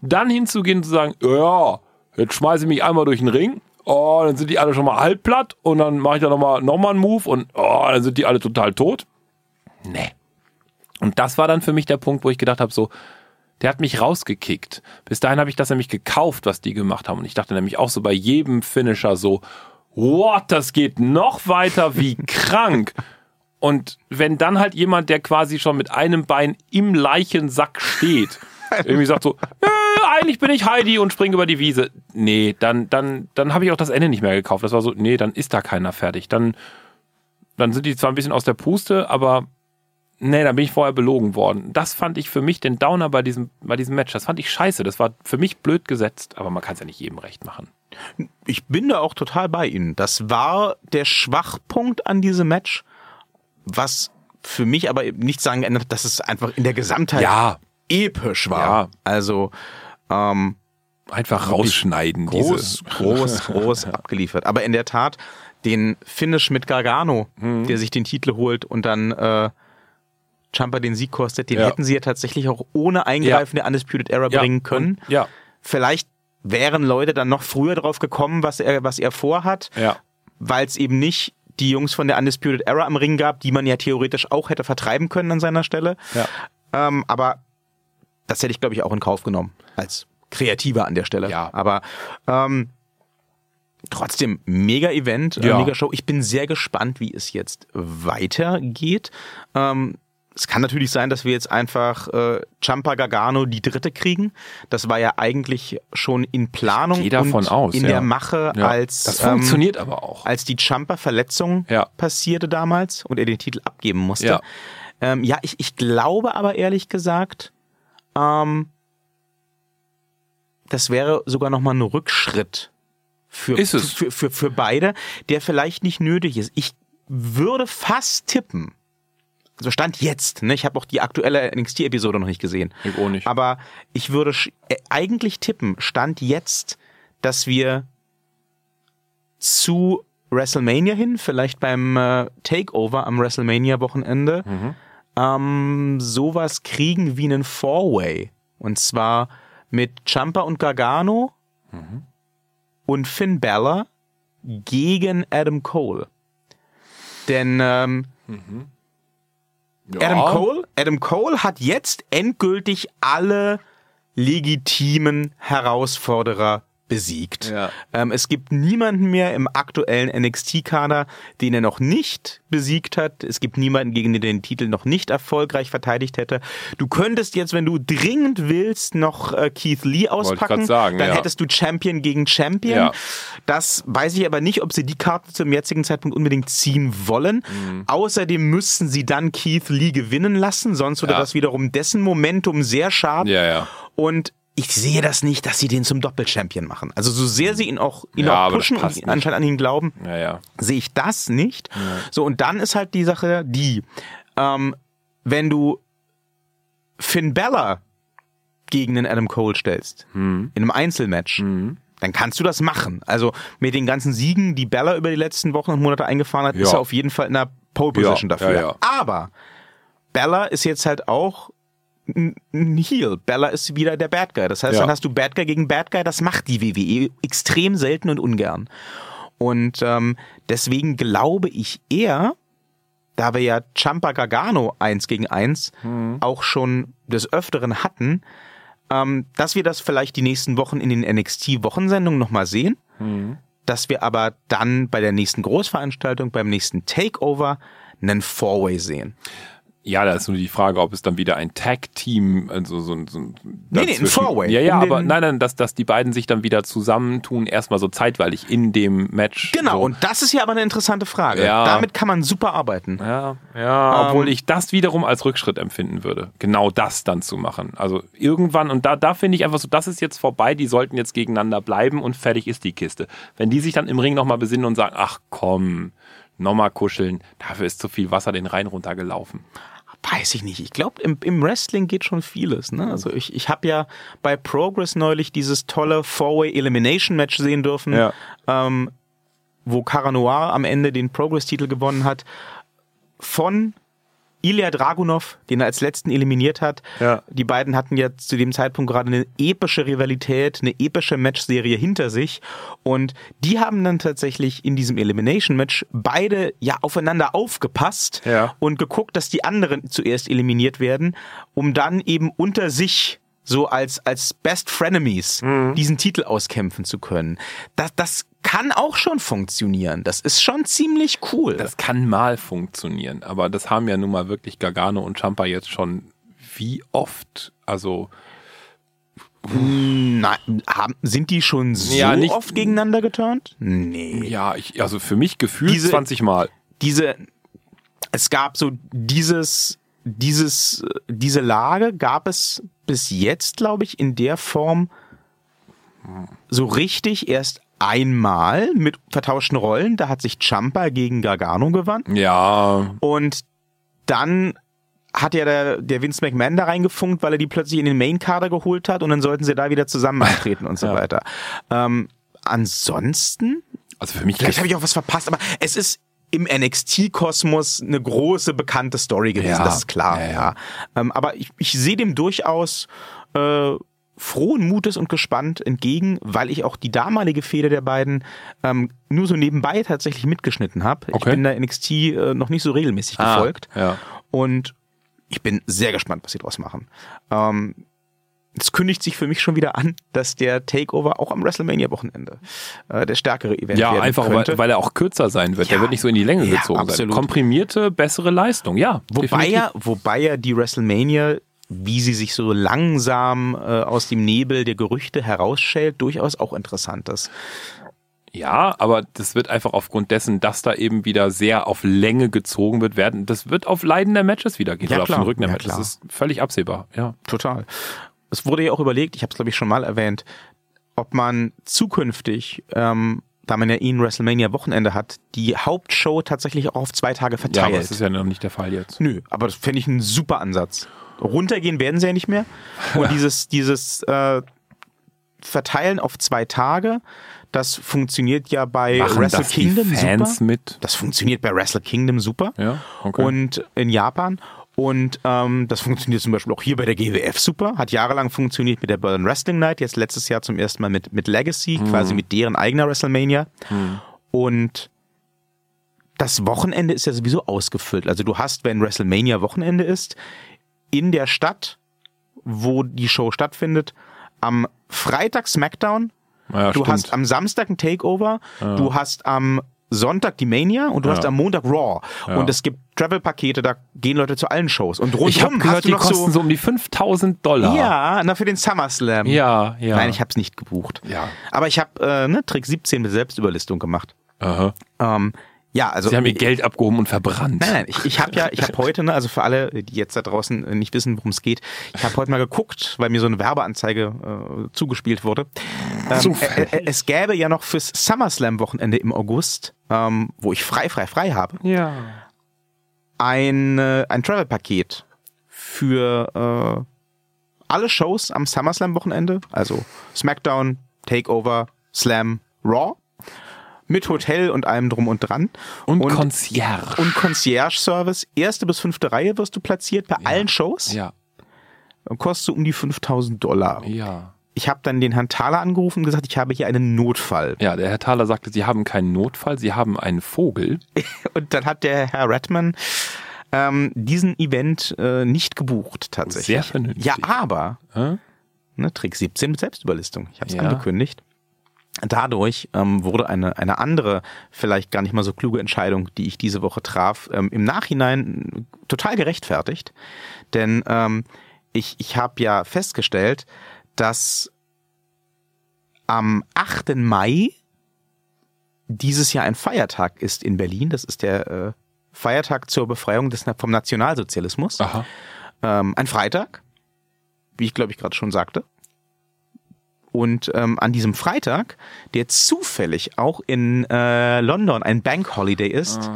dann hinzugehen und zu sagen, ja, jetzt schmeiße ich mich einmal durch den Ring, oh, dann sind die alle schon mal halb platt und dann mache ich da nochmal noch mal einen Move und oh, dann sind die alle total tot. Nee. Und das war dann für mich der Punkt, wo ich gedacht habe, so, der hat mich rausgekickt. Bis dahin habe ich das nämlich gekauft, was die gemacht haben. Und ich dachte nämlich auch so bei jedem Finisher so, what, das geht noch weiter wie krank. Und wenn dann halt jemand, der quasi schon mit einem Bein im Leichensack steht, irgendwie sagt so, "Nö, eigentlich bin ich Heidi und springe über die Wiese. Nee, dann, dann, dann habe ich auch das Ende nicht mehr gekauft. Das war so, nee, dann ist da keiner fertig. Dann, dann sind die zwar ein bisschen aus der Puste, aber nee, dann bin ich vorher belogen worden. Das fand ich für mich den Downer bei diesem, bei diesem Match. Das fand ich scheiße. Das war für mich blöd gesetzt, aber man kann es ja nicht jedem recht machen. Ich bin da auch total bei Ihnen. Das war der Schwachpunkt an diesem Match, was für mich aber nicht sagen ändert, dass es einfach in der Gesamtheit Ja, episch war. Ja. Also ähm, einfach rausschneiden. groß, diese. groß, groß abgeliefert. Aber in der Tat, den Finish mit Gargano, Mhm. der sich den Titel holt und dann äh, Champa den Sieg kostet, den Ja. hätten sie ja tatsächlich auch ohne Eingreifen der Undisputed Era Ja, bringen können. und- Ja, Vielleicht wären Leute dann noch früher drauf gekommen, was er, was er vorhat, ja. weil es eben nicht die Jungs von der Undisputed Era am Ring gab, die man ja theoretisch auch hätte vertreiben können an seiner Stelle. Ja. Ähm, aber das hätte ich, glaube ich, auch in Kauf genommen. Als Kreativer an der Stelle. Ja. Aber ähm, trotzdem, mega Event, äh, Ja. mega Show. Ich bin sehr gespannt, wie es jetzt weitergeht. Ähm, es kann natürlich sein, dass wir jetzt einfach äh, Champa Gargano die dritte kriegen. Das war ja eigentlich schon in Planung und aus, in ja. der Mache, ja. als das ähm, funktioniert aber auch. als die Champa-Verletzung Ja. passierte damals und er den Titel abgeben musste. Ja. Ähm, ja, ich, ich glaube aber ehrlich gesagt, ähm, das wäre sogar nochmal ein Rückschritt für. Für, für, für beide, der vielleicht nicht nötig ist. Ich würde fast tippen, also Stand jetzt, ne? ich habe auch die aktuelle NXT-Episode noch nicht gesehen, Ich auch nicht. aber ich würde äh, eigentlich tippen, Stand jetzt, dass wir zu WrestleMania hin, vielleicht beim äh, Takeover am WrestleMania-Wochenende, ähm, sowas kriegen wie einen Four-Way. Und zwar mit Champa und Gargano und Finn Balor gegen Adam Cole. Denn ähm, ja. Adam Cole, Adam Cole hat jetzt endgültig alle legitimen Herausforderer besiegt. Ja. Ähm, es gibt niemanden mehr im aktuellen NXT-Kader, den er noch nicht besiegt hat. Es gibt niemanden, gegen den er den Titel noch nicht erfolgreich verteidigt hätte. Du könntest jetzt, wenn du dringend willst, noch äh, Keith Lee auspacken. sagen, dann ja. hättest du Champion gegen Champion. Ja. Das weiß ich aber nicht, ob sie die Karte zum jetzigen Zeitpunkt unbedingt ziehen wollen. Mhm. Außerdem müssten sie dann Keith Lee gewinnen lassen, sonst würde das wiederum dessen Momentum sehr schaden. Und ich sehe das nicht, dass sie den zum Doppelchampion machen. Also so sehr sie ihn auch, ihn Ja, auch pushen und nicht. anscheinend an ihn glauben, Ja, ja. sehe ich das nicht. So, und dann ist halt die Sache die, ähm, wenn du Finn Bella gegen den Adam Cole stellst, Hm. in einem Einzelmatch, dann kannst du das machen. Also mit den ganzen Siegen, die Bella über die letzten Wochen und Monate eingefahren hat, ist er auf jeden Fall in einer Pole Position dafür. Aber Bella ist jetzt halt auch Heel. Bella ist wieder der Bad Guy. Das heißt, Ja. dann hast du Bad Guy gegen Bad Guy. Das macht die WWE extrem selten und ungern. Und ähm, deswegen glaube ich eher, da wir ja Champa Gargano eins gegen eins auch schon des Öfteren hatten, ähm, dass wir das vielleicht die nächsten Wochen in den NXT-Wochensendungen nochmal sehen. dass wir aber dann bei der nächsten Großveranstaltung, beim nächsten Takeover, einen Four-Way sehen. Ja, da ist nur die Frage, ob es dann wieder ein Tag-Team, also so, so ein Nee, nee, ein Four-Way. Ja, ja, Um aber nein, nein, dass, dass die beiden sich dann wieder zusammentun, erstmal so zeitweilig in dem Match. Genau, So. und das ist ja aber eine interessante Frage. Ja. Damit kann man super arbeiten. Ja, ja, obwohl Ähm, ich das wiederum als Rückschritt empfinden würde, genau das dann zu machen. Also irgendwann, und da, da finde ich einfach so, das ist jetzt vorbei, die sollten jetzt gegeneinander bleiben und fertig ist die Kiste. Wenn die sich dann im Ring nochmal besinnen und sagen, ach komm, nochmal kuscheln, dafür ist zu viel Wasser den Rhein runtergelaufen. Weiß ich nicht. Ich glaube, im, im Wrestling geht schon vieles. Ne? Also ich, ich habe ja bei Progress neulich dieses tolle Four-Way Elimination Match sehen dürfen, Ja. ähm, wo Cara Noir am Ende den Progress-Titel gewonnen hat. Von Ilya Dragunov, den er als letzten eliminiert hat. Ja. Die beiden hatten ja zu dem Zeitpunkt gerade eine epische Rivalität, eine epische Matchserie hinter sich. Und die haben dann tatsächlich in diesem Elimination-Match beide ja aufeinander aufgepasst Ja. und geguckt, dass die anderen zuerst eliminiert werden, um dann eben unter sich so als, als Best Frenemies diesen Titel auskämpfen zu können. Das, das kann auch schon funktionieren. Das ist schon ziemlich cool. Das kann mal funktionieren, aber das haben ja nun mal wirklich Gargano und Champa jetzt schon wie oft, also Nein, haben, sind die schon so Ja, nicht- oft gegeneinander geturnt? Nee. ja, ich, also für mich gefühlt Diese- 20 Mal. Diese, es gab so dieses, dieses, diese Lage gab es bis jetzt, glaube ich, in der Form so richtig erst einmal mit vertauschten Rollen. Da hat sich Champa gegen Gargano gewandt. Ja, Und dann hat ja der, der Vince McMahon da reingefunkt, weil er die plötzlich in den Main-Kader geholt hat und dann sollten sie da wieder zusammen antreten und so Ja. weiter. Ähm, ansonsten, also für mich vielleicht habe ich auch was verpasst, aber es ist im NXT-Kosmos eine große, bekannte Story gewesen, Ja. das ist klar. Ja, Ja. Ähm, aber ich, ich sehe dem durchaus äh, frohen Mutes und gespannt entgegen, weil ich auch die damalige Fehde der beiden ähm, nur so nebenbei tatsächlich mitgeschnitten habe. Ich Okay. bin der NXT äh, noch nicht so regelmäßig Ah, gefolgt. ja. Und ich bin sehr gespannt, was sie draus machen. Ähm, es kündigt sich für mich schon wieder an, dass der Takeover auch am WrestleMania-Wochenende äh, der stärkere Event Ja, einfach könnte. weil, weil er auch kürzer sein wird. Ja. Der wird nicht so in die Länge Ja, gezogen absolut. sein. Komprimierte, bessere Leistung, ja. Wobei ja, wobei ja die WrestleMania, wie sie sich so langsam äh, aus dem Nebel der Gerüchte herausschält, durchaus auch interessant ist. Ja, aber das wird einfach aufgrund dessen, dass da eben wieder sehr auf Länge gezogen wird, werden. Das wird auf Leiden der Matches wieder gehen. Ja, oder klar. auf den Rücken der Ja, Matches. klar. Das ist völlig absehbar. Ja. Total. Es wurde ja auch überlegt, ich habe es glaube ich schon mal erwähnt, ob man zukünftig, ähm, da man ja eh ein WrestleMania-Wochenende hat, die Hauptshow tatsächlich auch auf zwei Tage Ja, verteilt. aber das ist ja noch nicht der Fall jetzt. Nö, aber das fände ich einen super Ansatz. Runtergehen werden sie ja nicht mehr. Und dieses, dieses äh, Verteilen auf zwei Tage, das funktioniert ja bei Machen Wrestle das die Kingdom Fans super. mit? Das funktioniert bei Wrestle Kingdom super. Ja, okay. Und in Japan. Und ähm, das funktioniert zum Beispiel auch hier bei der GWF super. Hat jahrelang funktioniert mit der Berlin Wrestling Night. Jetzt letztes Jahr zum ersten Mal mit, mit Legacy, Hm. quasi mit deren eigener WrestleMania. Und das Wochenende ist ja sowieso ausgefüllt. Also du hast, wenn WrestleMania Wochenende ist, in der Stadt, wo die Show stattfindet, am Freitag SmackDown, Ja, du stimmt. hast am Samstag ein Takeover, du hast am Sonntag die Mania und du Ja. hast am Montag Raw. Ja. Und es gibt Travel-Pakete, da gehen Leute zu allen Shows. Und ich habe gehört, die kosten so, so... um die 5000 Dollar. Ja, na für den SummerSlam. Ja, ja. Nein, ich habe es nicht gebucht. Ja. Aber ich habe äh, ne, Trick 17 mit Selbstüberlistung gemacht. Aha. Ähm, ja, also Sie haben ihr Geld abgehoben und verbrannt. Nein, nein, ich, ich habe ja, ich habe heute, ne, also für alle, die jetzt da draußen nicht wissen, worum es geht, ich habe heute mal geguckt, weil mir so eine Werbeanzeige äh, zugespielt wurde. Ähm, äh, äh, es gäbe ja noch fürs SummerSlam-Wochenende im August, ähm, wo ich frei, frei, frei habe, Ja. Ein, äh, ein Travel-Paket für äh, alle Shows am SummerSlam-Wochenende, also SmackDown, Takeover, Slam, Raw, mit Hotel und allem drum und dran. Und, Concierge. Und Concierge-Service, erste bis fünfte Reihe wirst du platziert bei allen Shows. ja, Und kostet um die 5000 Dollar. ja. Ich habe dann den Herrn Thaler angerufen und gesagt, ich habe hier einen Notfall. Ja, der Herr Thaler sagte, Sie haben keinen Notfall, Sie haben einen Vogel. Und dann hat der Herr Redman ähm, diesen Event äh, nicht gebucht, tatsächlich. Sehr vernünftig. Ja, aber, Hä? ne, Trick 17 mit Selbstüberlistung. Ich habe es Ja. angekündigt. dadurch ähm, wurde eine, eine andere, vielleicht gar nicht mal so kluge Entscheidung, die ich diese Woche traf, ähm, im Nachhinein total gerechtfertigt. Denn ähm, ich, ich habe ja festgestellt, dass am 8. Mai dieses Jahr ein Feiertag ist in Berlin. Das ist der äh, Feiertag zur Befreiung des, vom Nationalsozialismus. Aha. Ähm, ein Freitag, wie ich glaube ich gerade schon sagte. Und ähm, an diesem Freitag, der zufällig auch in äh, London ein Bank Holiday ist,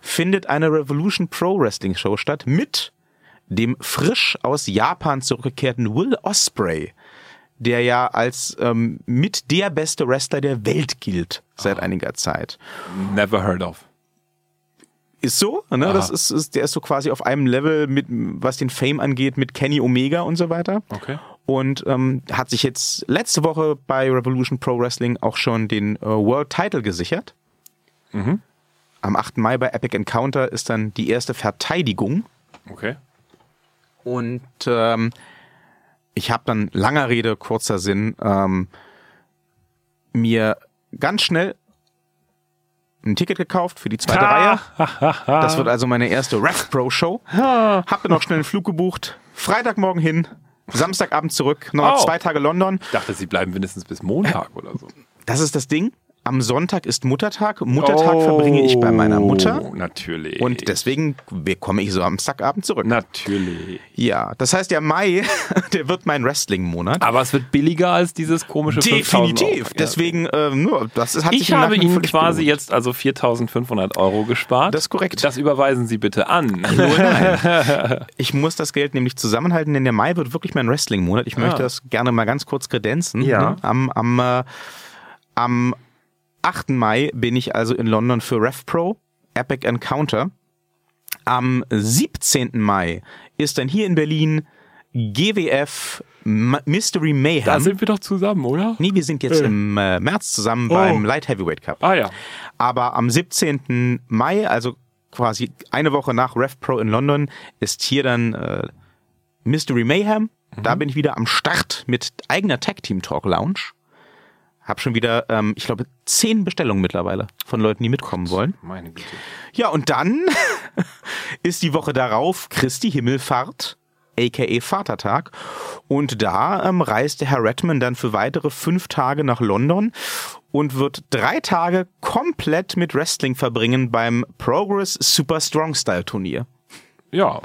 findet eine Revolution Pro Wrestling Show statt mit dem frisch aus Japan zurückgekehrten Will Osprey, der ja als ähm, mit der beste Wrestler der Welt gilt seit einiger Zeit. Never heard of. Ist so, ne? Das ist, ist, der ist so quasi auf einem Level mit, was den Fame angeht, mit Kenny Omega und so weiter. Okay. Und ähm, hat sich jetzt letzte Woche bei Revolution Pro Wrestling auch schon den äh, World Title gesichert. Am 8. Mai bei Epic Encounter ist dann die erste Verteidigung. Okay. Und ähm, ich habe dann langer Rede, kurzer Sinn, ähm, mir ganz schnell ein Ticket gekauft für die zweite Reihe. Das wird also meine erste Ref Pro Show. Hab dann noch schnell einen Flug gebucht. Freitagmorgen hin, Samstagabend zurück, noch Oh. zwei Tage London. Ich dachte, sie bleiben mindestens bis Montag oder so. Das ist das Ding. Am Sonntag ist Muttertag. Muttertag verbringe ich bei meiner Mutter. Oh, Natürlich. Und deswegen komme ich so am Samstagabend zurück. Natürlich. Ja, das heißt, der Mai, der wird mein Wrestling-Monat. Aber es wird billiger als dieses komische 5000 Definitiv. Deswegen, ähm, nur, das ist- hat sich Ich im habe Ihnen quasi belohnt. jetzt also 4.500 Euro gespart. Das ist korrekt. Das überweisen Sie bitte an. Nein. Ich muss das Geld nämlich zusammenhalten, denn der Mai wird wirklich mein Wrestling-Monat. Ich möchte das gerne mal ganz kurz kredenzen. Ah. Ja. Ne? Am, am, äh, am 8. Mai bin ich also in London für RevPro, Epic Encounter. Am 17. Mai ist dann hier in Berlin GWF Mystery Mayhem. Da sind wir doch zusammen, oder? nee, wir sind jetzt im äh, März zusammen Oh. beim Light Heavyweight Cup. Ah ja. Aber am 17. Mai, also quasi eine Woche nach RevPro in London, ist hier dann äh, Mystery Mayhem. Da bin ich wieder am Start mit eigener Tag Team Talk Lounge. Hab schon wieder, ähm, ich glaube, zehn Bestellungen mittlerweile von Leuten, die mitkommen wollen. Meine Güte. Ja, und dann ist die Woche darauf Christi Himmelfahrt, aka Vatertag. Und da ähm, reist der Herr Redman dann für weitere fünf Tage nach London und wird drei Tage komplett mit Wrestling verbringen beim Progress Super Strong Style Turnier. Ja.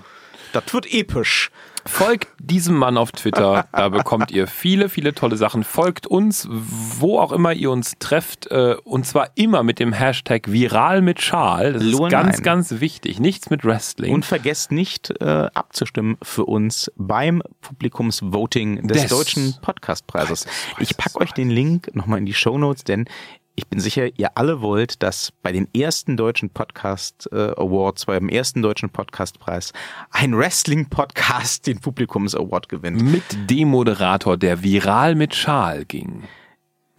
Das wird episch. Folgt diesem Mann auf Twitter, da bekommt ihr viele, viele tolle Sachen. Folgt uns, wo auch immer ihr uns trefft, äh, und zwar immer mit dem Hashtag viral mit Schal. Das ist ganz, ganz wichtig. Nichts mit Wrestling. Und vergesst nicht äh, abzustimmen für uns beim Publikumsvoting des, Des Deutschen Podcastpreises. Preises, Ich pack Preises. euch den Link nochmal in die Shownotes, denn ich bin sicher, ihr alle wollt, dass bei den ersten deutschen Podcast äh, Awards, beim ersten deutschen Podcastpreis, ein Wrestling-Podcast den Publikums Award gewinnt. mit dem Moderator, der viral mit Schal ging.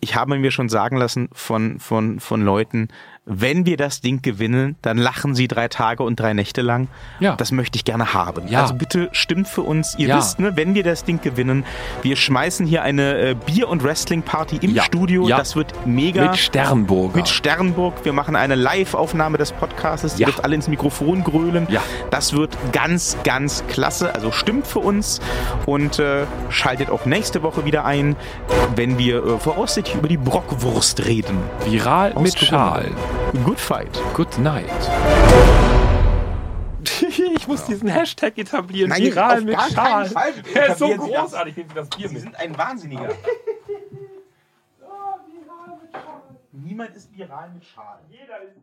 Ich habe mir schon sagen lassen von, von, von Leuten, wenn wir das Ding gewinnen, dann lachen sie drei Tage und drei Nächte lang. Ja. Das möchte ich gerne haben. Ja. Also bitte stimmt für uns. Ihr Ja. wisst, ne, wenn wir das Ding gewinnen, wir schmeißen hier eine äh, Bier- und Wrestling-Party im Ja. Studio. Ja. Das wird mega. Mit Sternburger. Mit Sternburg. Wir machen eine Live-Aufnahme des Podcasts. Ihr dürft alle ins Mikrofon grölen. Ja. Das wird ganz, ganz klasse. Also stimmt für uns und äh, schaltet auch nächste Woche wieder ein, wenn wir äh, voraussichtlich über die Brockwurst reden. viral Aus mit Corona. Schal. Good fight. Good night. Ich muss diesen Hashtag etablieren. Nein, viral auf mit gar Schal. Der ist so großartig. Nehmen Sie das Bier mit. sind ein Wahnsinniger. Niemand ist viral mit Schal. Jeder ist